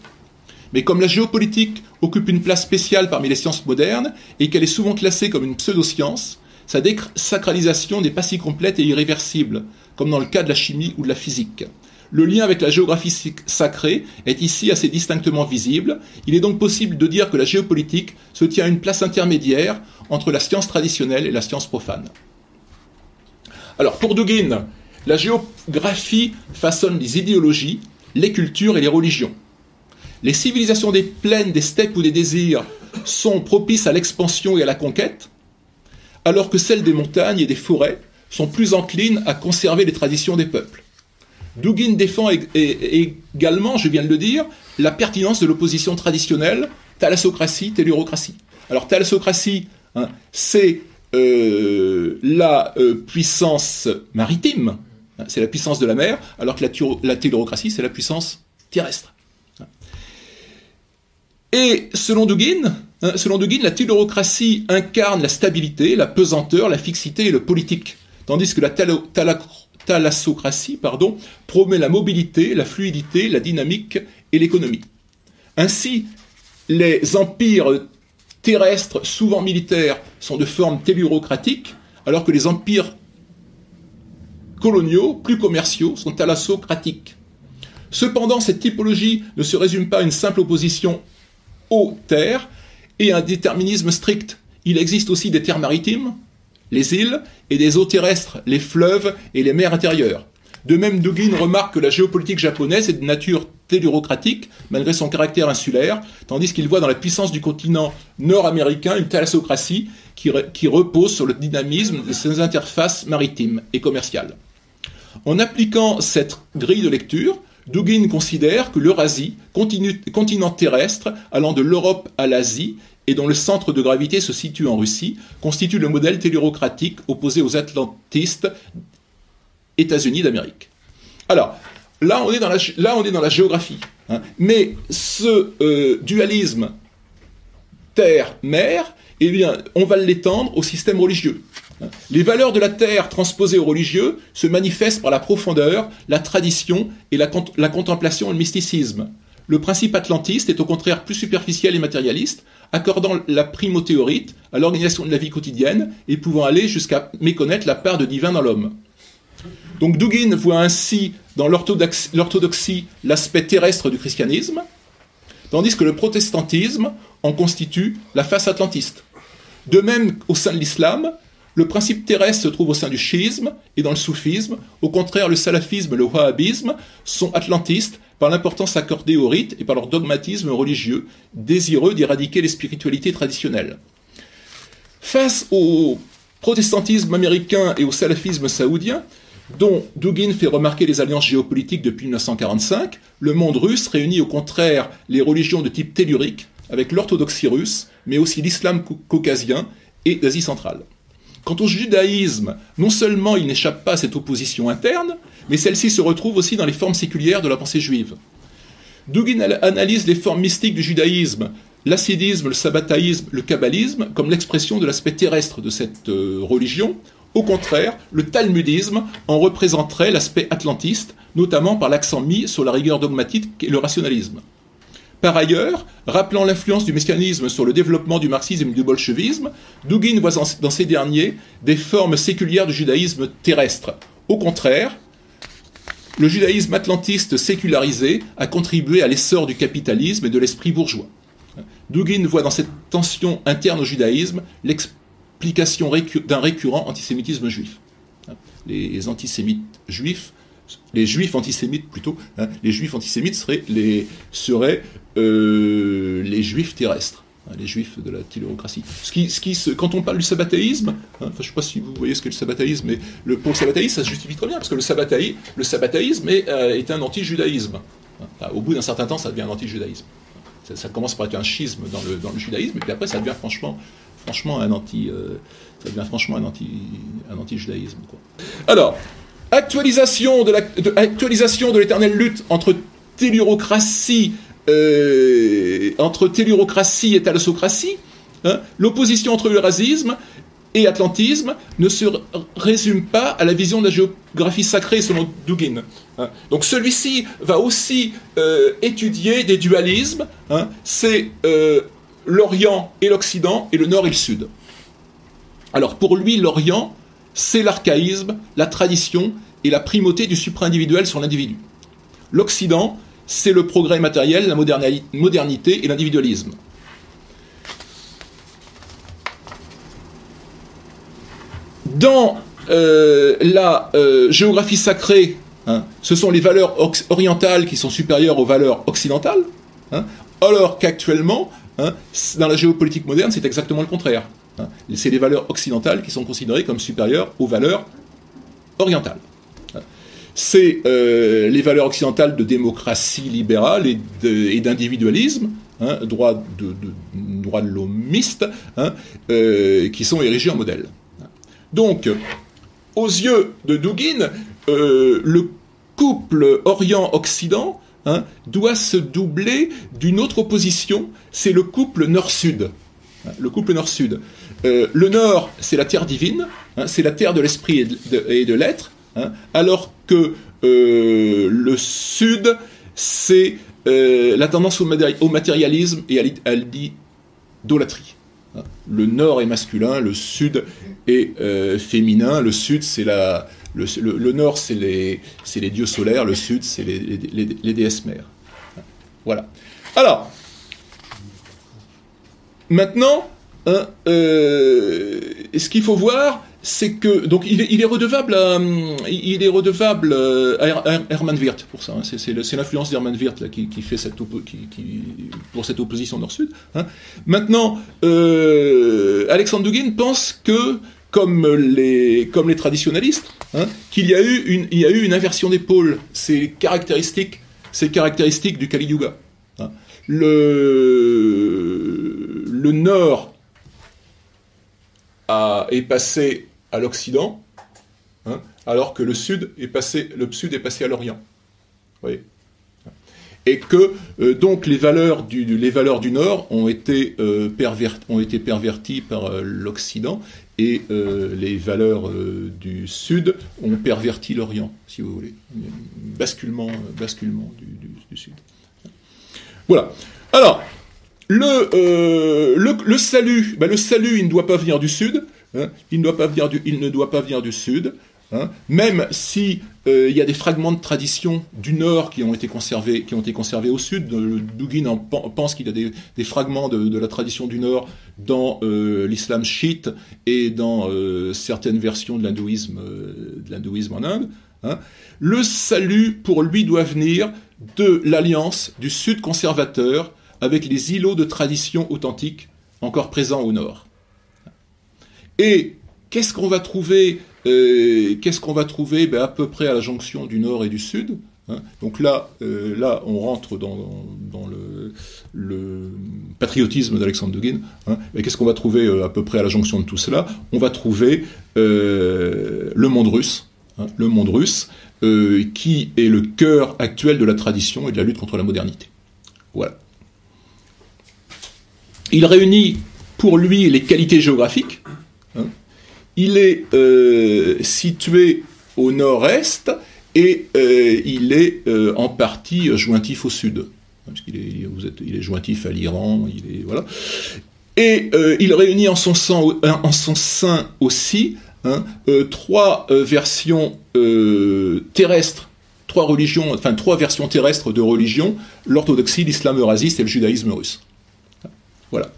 Mais comme la géopolitique occupe une place spéciale parmi les sciences modernes et qu'elle est souvent classée comme une pseudo-science, sa désacralisation n'est pas si complète et irréversible, comme dans le cas de la chimie ou de la physique. Le lien avec la géographie sacrée est ici assez distinctement visible. Il est donc possible de dire que la géopolitique se tient à une place intermédiaire entre la science traditionnelle et la science profane. Alors, pour Dugin, la géographie façonne les idéologies, les cultures et les religions. Les civilisations des plaines, des steppes ou des désirs sont propices à l'expansion et à la conquête, alors que celles des montagnes et des forêts sont plus enclines à conserver les traditions des peuples. Dugin défend également, je viens de le dire, la pertinence de l'opposition traditionnelle thalassocratie, tellurocratie. Alors thalassocratie, hein, c'est euh, la euh, puissance maritime, hein, c'est la puissance de la mer, alors que la, la tellurocratie, c'est la puissance terrestre. Et selon Dugin, hein, selon Dugin, la tellurocratie incarne la stabilité, la pesanteur, la fixité et le politique tandis que la thalassocratie pardon, promet la mobilité, la fluidité, la dynamique et l'économie. Ainsi, les empires terrestres, souvent militaires, sont de forme tellurocratique, alors que les empires coloniaux, plus commerciaux, sont thalassocratiques. Cependant, cette typologie ne se résume pas à une simple opposition eau-terre et un déterminisme strict. Il existe aussi des terres maritimes, les îles, et des eaux terrestres, les fleuves et les mers intérieures. De même, Dugin remarque que la géopolitique japonaise est de nature tellurocratique, malgré son caractère insulaire, tandis qu'il voit dans la puissance du continent nord-américain une thalassocratie qui, repose sur le dynamisme de ses interfaces maritimes et commerciales. En appliquant cette grille de lecture, Dugin considère que l'Eurasie, continent terrestre allant de l'Europe à l'Asie, et dont le centre de gravité se situe en Russie, constitue le modèle tellurocratique opposé aux atlantistes États-Unis d'Amérique. Alors, là on est dans la, géographie. Hein. mais ce euh, dualisme terre-mer, eh bien, on va l'étendre au système religieux. Les valeurs de la terre transposées aux religieux se manifestent par la profondeur, la tradition et la contemplation et le mysticisme. Le principe atlantiste est au contraire plus superficiel et matérialiste, accordant la primauté au rite, à l'organisation de la vie quotidienne et pouvant aller jusqu'à méconnaître la part de divin dans l'homme. Donc Dugin voit ainsi dans l'orthodoxie l'aspect terrestre du christianisme, tandis que le protestantisme en constitue la face atlantiste. De même, au sein de l'islam, le principe terrestre se trouve au sein du chiisme et dans le soufisme. Au contraire, le salafisme et le wahhabisme sont atlantistes par l'importance accordée au rite et par leur dogmatisme religieux, désireux d'éradiquer les spiritualités traditionnelles. Face au protestantisme américain et au salafisme saoudien, dont Dugin fait remarquer les alliances géopolitiques depuis 1945, le monde russe réunit au contraire les religions de type tellurique, avec l'orthodoxie russe, mais aussi l'islam caucasien et d'Asie centrale. Quant au judaïsme, non seulement il n'échappe pas à cette opposition interne, mais celle-ci se retrouve aussi dans les formes séculières de la pensée juive. Dugin analyse les formes mystiques du judaïsme, l'assidisme, le sabbataïsme, le kabbalisme, comme l'expression de l'aspect terrestre de cette euh, religion. Au contraire, le talmudisme en représenterait l'aspect atlantiste, notamment par l'accent mis sur la rigueur dogmatique et le rationalisme. Par ailleurs, rappelant l'influence du messianisme sur le développement du marxisme et du bolchevisme, Dugin voit dans ces derniers des formes séculières du judaïsme terrestre. Au contraire, le judaïsme atlantiste sécularisé a contribué à l'essor du capitalisme et de l'esprit bourgeois. Dugin voit dans cette tension interne au judaïsme l'explication d'un récurrent antisémitisme juif. Les antisémites juifs les juifs antisémites plutôt, hein, les juifs antisémites seraient les, seraient, euh, les juifs terrestres, hein, les juifs de la tellurocratie. Ce qui, ce qui, quand on parle du sabbatéisme, hein, je ne sais pas si vous voyez ce qu'est le sabbatéisme, mais le, pour le sabbatéisme, ça se justifie très bien, parce que le, sabbatéisme, le sabbatéisme est, euh, un anti-judaïsme. au bout d'un certain temps, ça devient un anti-judaïsme. Ça, commence par être un schisme dans le, dans le judaïsme, et puis après, ça devient franchement, franchement un anti, euh, ça devient franchement un anti, un anti-judaïsme. Alors, Actualisation de, l'éternelle lutte entre tellurocratie, euh, et thalassocratie. Hein. L'opposition entre eurasisme et atlantisme ne se résume pas à la vision de la géographie sacrée selon Dugin. Hein. Donc celui-ci va aussi euh, étudier des dualismes, hein. c'est euh, l'Orient et l'Occident et le Nord et le Sud. Alors pour lui, l'Orient, c'est l'archaïsme, la tradition et la primauté du supra-individuel sur l'individu. L'Occident, c'est le progrès matériel, la modernité et l'individualisme. Dans euh, la euh, géographie sacrée, hein, ce sont les valeurs orientales qui sont supérieures aux valeurs occidentales, hein, alors qu'actuellement, hein, dans la géopolitique moderne, c'est exactement le contraire. Hein. C'est les valeurs occidentales qui sont considérées comme supérieures aux valeurs orientales. Hein. C'est euh, les valeurs occidentales de démocratie libérale et d'individualisme, hein, droit de, de euh, qui sont érigés en modèle. Donc, aux yeux de Dugin, euh, le couple Orient-Occident doit se doubler d'une autre opposition, c'est le couple Nord-Sud. Le couple Nord-Sud. Euh, le nord, c'est la terre divine, hein, c'est la terre de l'esprit et de, l'être, hein, alors que euh, le sud, c'est euh, la tendance au, matérialisme et à l'idolâtrie. Hein. Le nord est masculin, le sud est féminin. Le sud, c'est nord, c'est les, les, dieux solaires, le sud, c'est les, les, déesses mères. Voilà. Alors, maintenant, Hein, euh, ce qu'il faut voir, c'est que donc il est, redevable à, il est redevable à Hermann Wirth pour ça. Hein. c'est l'influence d'Hermann Wirth qui, fait pour cette opposition nord-sud. Hein. Maintenant, euh, Alexandre Dugin pense que comme les comme les traditionalistes, qu'il y a eu une inversion des pôles. C'est caractéristique c'est du Kali Yuga. Le le nord est passé à l'Occident, hein, alors que le Sud est passé, le Sud est passé à l'Orient. et que donc les valeurs du, les valeurs du Nord ont été, ont été perverties par l'Occident et les valeurs du Sud ont perverti l'Orient, si vous voulez. Basculement, basculement du, du Sud. Voilà. Alors, le, le, salut, ben le salut, il ne doit pas venir du Sud. Hein, il, ne doit pas venir du, il ne doit pas venir du Sud. Hein, même si euh, il y a des fragments de tradition du Nord qui ont été conservés, qui ont été conservés au Sud. Dugin en pense qu'il y a des, fragments de, la tradition du Nord dans euh, l'islam chiite et dans euh, certaines versions de l'hindouisme, de l'hindouisme en Inde. Hein. Le salut pour lui doit venir de l'alliance du Sud conservateur avec les îlots de tradition authentique encore présents au Nord. Et qu'est-ce qu'on va trouver euh, Qu'est-ce qu'on va trouver ben, à peu près à la jonction du Nord et du Sud. Hein. Donc là, euh, là, on rentre dans, le, patriotisme d'Alexandre Dugin. Hein. qu'est-ce qu'on va trouver euh, à peu près à la jonction de tout cela? On va trouver le monde russe, hein, le monde russe, qui est le cœur actuel de la tradition et de la lutte contre la modernité. Voilà. Il réunit pour lui les qualités géographiques. Hein. Il est euh, situé au nord-est et euh, il est euh, en partie jointif au sud. Parce qu'il est, il est jointif à l'Iran, il est. Et il réunit en son, sein aussi hein, trois versions terrestres trois religions, enfin trois versions terrestres de religion, l'orthodoxie, l'islam eurasiste et le judaïsme russe. Voilà.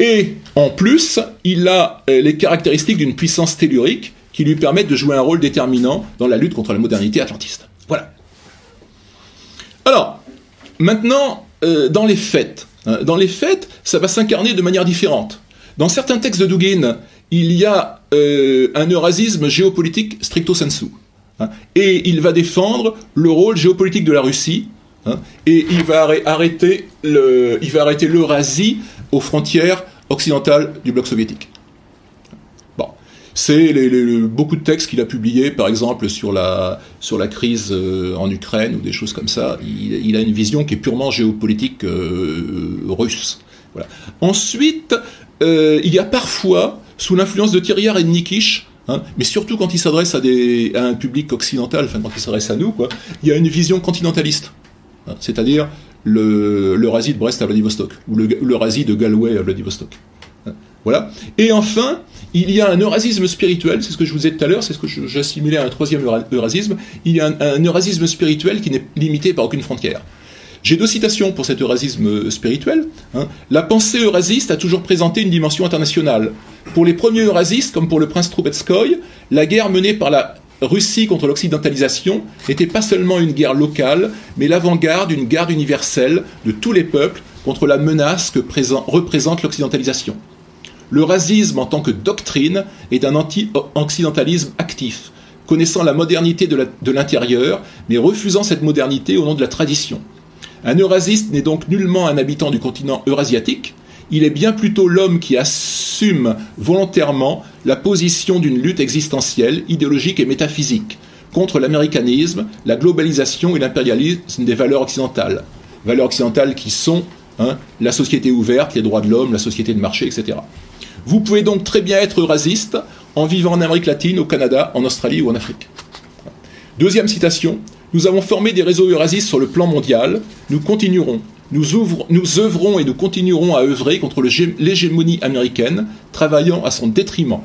Et en plus, il a euh, les caractéristiques d'une puissance tellurique qui lui permettent de jouer un rôle déterminant dans la lutte contre la modernité atlantiste. Voilà. Alors, maintenant, euh, dans les faits, hein, dans les faits, ça va s'incarner de manière différente. Dans certains textes de Dugin, il y a euh, un eurasisme géopolitique stricto sensu. Hein, et il va défendre le rôle géopolitique de la Russie Hein, et il va arrêter le, il va arrêter l'Eurasie aux frontières occidentales du bloc soviétique. Bon, c'est beaucoup de textes qu'il a publiés, par exemple sur la sur la crise euh, en Ukraine ou des choses comme ça. Il, a une vision qui est purement géopolitique euh, russe. Voilà. Ensuite, euh, il y a parfois, sous l'influence de Thierry et de Nikish, Hein, mais surtout quand il s'adresse à, à, un public occidental, enfin quand il s'adresse à nous, quoi, il y a une vision continentaliste. Hein, c'est-à-dire l'Eurasie de Brest à Vladivostok, ou l'Eurasie de Galway à Vladivostok. Hein, voilà. Et enfin, il y a un eurasisme spirituel, c'est ce que je vous disais tout à l'heure, c'est ce que j'assimilais à un troisième eurasisme. Il y a un, eurasisme spirituel qui n'est limité par aucune frontière. J'ai deux citations pour cet eurasisme spirituel. Hein. La pensée eurasiste a toujours présenté une dimension internationale. Pour les premiers eurasistes, comme pour le prince Troubetskoy, la guerre menée par la Russie contre l'occidentalisation n'était pas seulement une guerre locale, mais l'avant-garde d'une guerre universelle de tous les peuples contre la menace que représente l'occidentalisation. Le racisme en tant que doctrine est un anti-occidentalisme actif, connaissant la modernité de l'intérieur, mais refusant cette modernité au nom de la tradition. Un eurasiste n'est donc nullement un habitant du continent eurasiatique, il est bien plutôt l'homme qui assume volontairement la position d'une lutte existentielle, idéologique et métaphysique contre l'américanisme, la globalisation et l'impérialisme des valeurs occidentales. Valeurs occidentales qui sont hein, la société ouverte, les droits de l'homme, la société de marché, etc. Vous pouvez donc très bien être raciste en vivant en Amérique latine, au Canada, en Australie ou en Afrique. Deuxième citation, nous avons formé des réseaux eurasistes sur le plan mondial, nous continuerons nous, œuvrons et nous continuerons à œuvrer contre l'hégémonie américaine, travaillant à son détriment.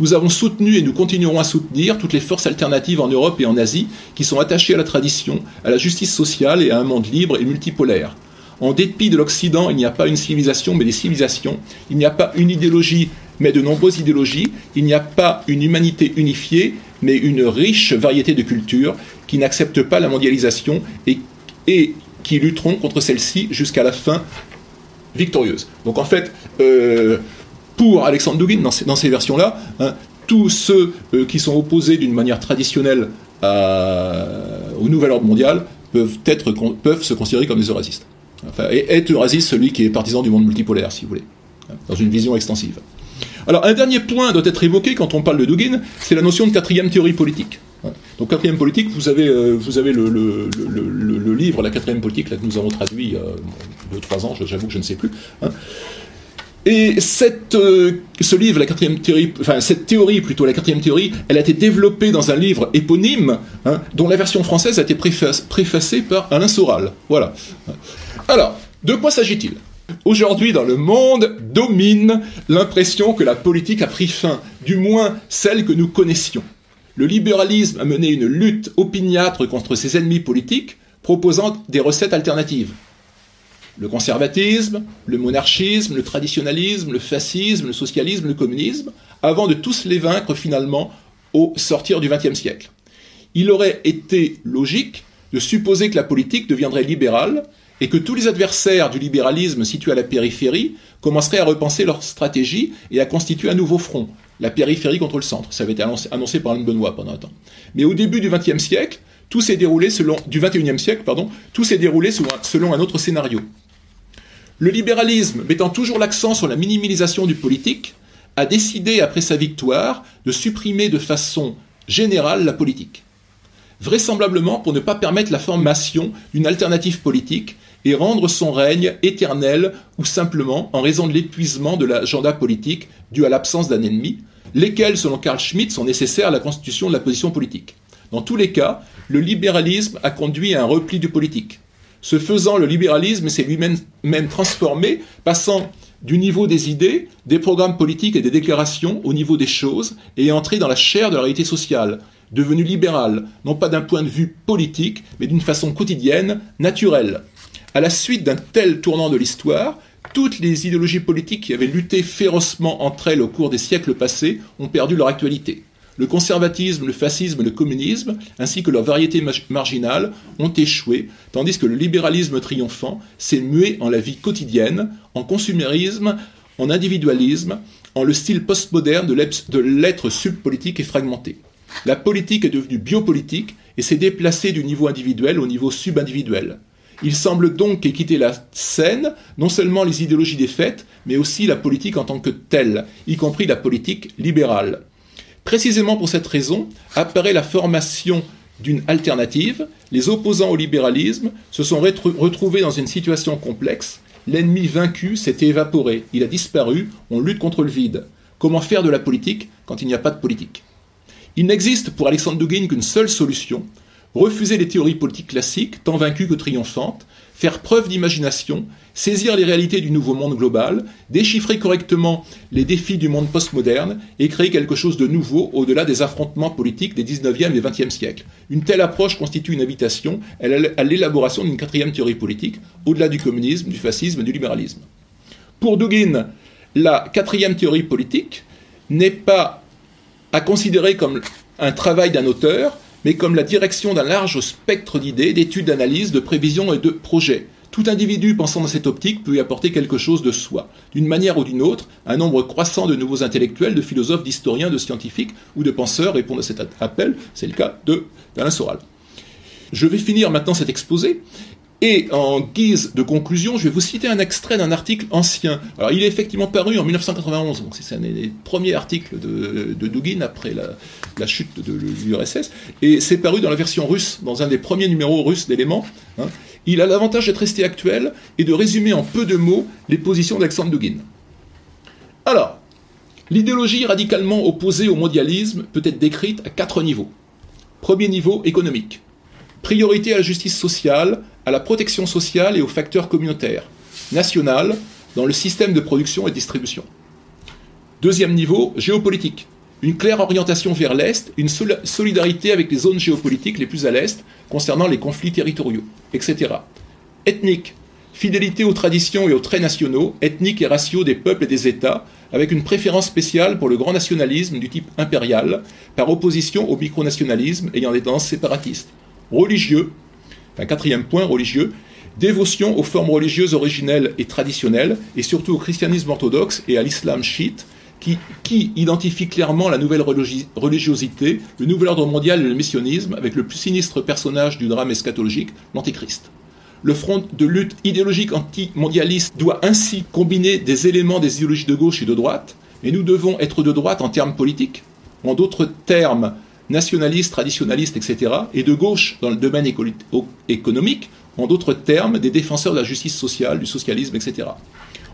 Nous avons soutenu et nous continuerons à soutenir toutes les forces alternatives en Europe et en Asie qui sont attachées à la tradition, à la justice sociale et à un monde libre et multipolaire. En dépit de l'Occident, il n'y a pas une civilisation mais des civilisations. Il n'y a pas une idéologie mais de nombreuses idéologies. Il n'y a pas une humanité unifiée mais une riche variété de cultures qui n'acceptent pas la mondialisation et, et qui lutteront contre celle-ci jusqu'à la fin victorieuse. Donc en fait, euh, pour Alexandre Dugin, dans ces, versions-là, hein, tous ceux euh, qui sont opposés d'une manière traditionnelle au nouvel ordre mondial peuvent, se considérer comme des eurasistes. Enfin, et être eurasiste, celui qui est partisan du monde multipolaire, si vous voulez, hein, dans une vision extensive. Alors, un dernier point doit être évoqué quand on parle de Dugin, c'est la notion de quatrième théorie politique. Donc quatrième politique, vous avez, euh, vous avez le, le livre La quatrième politique, là, que nous avons traduit a deux, trois ans, j'avoue que je ne sais plus. Hein. Et cette, euh, ce livre, la quatrième théorie, enfin cette théorie plutôt, la quatrième théorie, elle a été développée dans un livre éponyme, hein, dont la version française a été préfacée par Alain Soral. Voilà. Alors, de quoi s'agit-il? Aujourd'hui, dans le monde, domine l'impression que la politique a pris fin, du moins celle que nous connaissions. Le libéralisme a mené une lutte opiniâtre contre ses ennemis politiques, proposant des recettes alternatives. Le conservatisme, le monarchisme, le traditionnalisme, le fascisme, le socialisme, le communisme, avant de tous les vaincre finalement au sortir du XXe siècle. Il aurait été logique de supposer que la politique deviendrait libérale et que tous les adversaires du libéralisme situés à la périphérie commenceraient à repenser leur stratégie et à constituer un nouveau front, la périphérie contre le centre. Ça avait été annoncé, par Alain Benoît pendant un temps. Mais au début du XXe siècle, tout s'est déroulé selon, du XXIe siècle, tout s'est déroulé selon un autre scénario. Le libéralisme, mettant toujours l'accent sur la minimalisation du politique, a décidé, après sa victoire, de supprimer de façon générale la politique. Vraisemblablement pour ne pas permettre la formation d'une alternative politique et rendre son règne éternel ou simplement en raison de l'épuisement de l'agenda politique dû à l'absence d'un ennemi, lesquels, selon Karl Schmitt, sont nécessaires à la constitution de la position politique. Dans tous les cas, le libéralisme a conduit à un repli du politique. Ce faisant, le libéralisme s'est lui-même même transformé, passant du niveau des idées, des programmes politiques et des déclarations au niveau des choses, et est entré dans la chair de la réalité sociale, devenu libéral, non pas d'un point de vue politique, mais d'une façon quotidienne, naturelle. À la suite d'un tel tournant de l'histoire, toutes les idéologies politiques qui avaient lutté férocement entre elles au cours des siècles passés ont perdu leur actualité. Le conservatisme, le fascisme le communisme, ainsi que leurs variétés marginales, ont échoué, tandis que le libéralisme triomphant s'est mué en la vie quotidienne, en consumérisme, en individualisme, en le style postmoderne de l'être subpolitique et fragmenté. La politique est devenue biopolitique et s'est déplacée du niveau individuel au niveau subindividuel. Il semble donc qu'est la scène non seulement les idéologies des faits, mais aussi la politique en tant que telle, y compris la politique libérale. Précisément pour cette raison apparaît la formation d'une alternative. Les opposants au libéralisme se sont retrouvés dans une situation complexe. L'ennemi vaincu s'est évaporé, il a disparu, on lutte contre le vide. Comment faire de la politique quand il n'y a pas de politique? Il n'existe pour Alexandre Dugin qu'une seule solution, refuser les théories politiques classiques, tant vaincues que triomphantes, faire preuve d'imagination, saisir les réalités du nouveau monde global, déchiffrer correctement les défis du monde postmoderne et créer quelque chose de nouveau au-delà des affrontements politiques des 19e et 20e siècles. Une telle approche constitue une invitation à l'élaboration d'une quatrième théorie politique, au-delà du communisme, du fascisme et du libéralisme. Pour Dugin, la quatrième théorie politique n'est pas à considérer comme un travail d'un auteur, mais comme la direction d'un large spectre d'idées, d'études, d'analyses, de prévisions et de projets. Tout individu pensant dans cette optique peut y apporter quelque chose de soi. D'une manière ou d'une autre, un nombre croissant de nouveaux intellectuels, de philosophes, d'historiens, de scientifiques ou de penseurs répondent à cet appel. C'est le cas d'Alain Soral. Je vais finir maintenant cet exposé et en guise de conclusion, je vais vous citer un extrait d'un article ancien. Alors, il est effectivement paru en 1991, donc c'est un des premiers articles de, Dugin après la, chute de l'URSS, et c'est paru dans la version russe, dans un des premiers numéros russes d'éléments. Hein. Il a l'avantage d'être resté actuel et de résumer en peu de mots les positions d'Alexandre Dugin. Alors, l'idéologie radicalement opposée au mondialisme peut être décrite à quatre niveaux. Premier niveau économique. Priorité à la justice sociale, à la protection sociale et aux facteurs communautaires, national, dans le système de production et distribution. Deuxième niveau, géopolitique. Une claire orientation vers l'Est, une solidarité avec les zones géopolitiques les plus à l'Est concernant les conflits territoriaux, etc. Ethnique. Fidélité aux traditions et aux traits nationaux, ethniques et raciaux des peuples et des États, avec une préférence spéciale pour le grand nationalisme du type impérial, par opposition au micronationalisme ayant des tendances séparatistes. Religieux, un quatrième point religieux, dévotion aux formes religieuses originelles et traditionnelles, et surtout au christianisme orthodoxe et à l'islam chiite, qui, qui, identifie clairement la nouvelle religiosité, le nouvel ordre mondial et le missionnisme, avec le plus sinistre personnage du drame eschatologique, l'Antéchrist. Le front de lutte idéologique anti-mondialiste doit ainsi combiner des éléments des idéologies de gauche et de droite, mais nous devons être de droite en termes politiques. En d'autres termes, nationalistes, traditionalistes, etc., et de gauche dans le domaine économique, en d'autres termes, des défenseurs de la justice sociale, du socialisme, etc.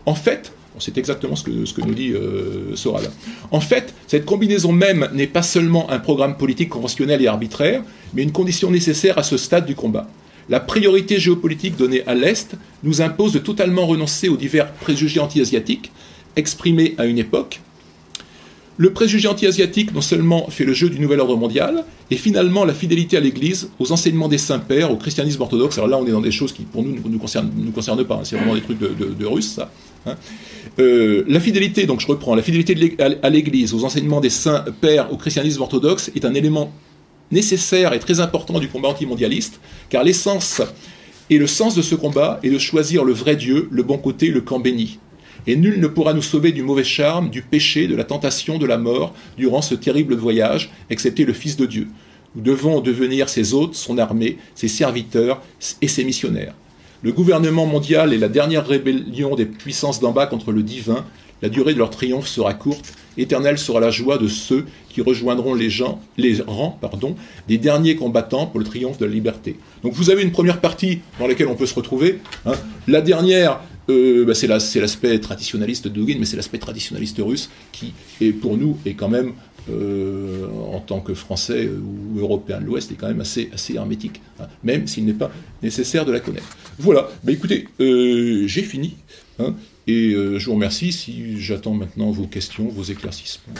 En fait, c'est exactement ce que, ce que nous dit euh, Soral. En fait, cette combinaison même n'est pas seulement un programme politique conventionnel et arbitraire, mais une condition nécessaire à ce stade du combat. La priorité géopolitique donnée à l'Est nous impose de totalement renoncer aux divers préjugés anti-asiatiques exprimés à une époque, le préjugé anti-asiatique non seulement fait le jeu du nouvel ordre mondial, et finalement la fidélité à l'Église, aux enseignements des saints-pères, au christianisme orthodoxe. Alors là, on est dans des choses qui, pour nous, ne nous concernent, pas. Hein. c'est vraiment des trucs de, de, russes, ça. Hein. Euh, la fidélité, donc je reprends, la fidélité à l'Église, aux enseignements des saints-pères, au christianisme orthodoxe, est un élément nécessaire et très important du combat antimondialiste, car l'essence et le sens de ce combat est de choisir le vrai Dieu, le bon côté, le camp béni et nul ne pourra nous sauver du mauvais charme, du péché, de la tentation, de la mort, durant ce terrible voyage, excepté le Fils de Dieu. Nous devons devenir ses hôtes, son armée, ses serviteurs et ses missionnaires. Le gouvernement mondial est la dernière rébellion des puissances d'en bas contre le divin. La durée de leur triomphe sera courte. Éternelle sera la joie de ceux qui rejoindront les, gens, les rangs pardon, des derniers combattants pour le triomphe de la liberté. Donc vous avez une première partie dans laquelle on peut se retrouver. Hein. La dernière, euh, bah, c'est l'aspect traditionnaliste de Dugin, mais c'est l'aspect traditionnaliste russe qui, pour nous, est quand même, euh, en tant que Français ou Européen de l'Ouest, est quand même assez, assez hermétique, hein, même s'il n'est pas nécessaire de la connaître. Voilà, bah, écoutez, euh, j'ai fini, hein, et je vous remercie si j'attends maintenant vos questions, vos éclaircissements.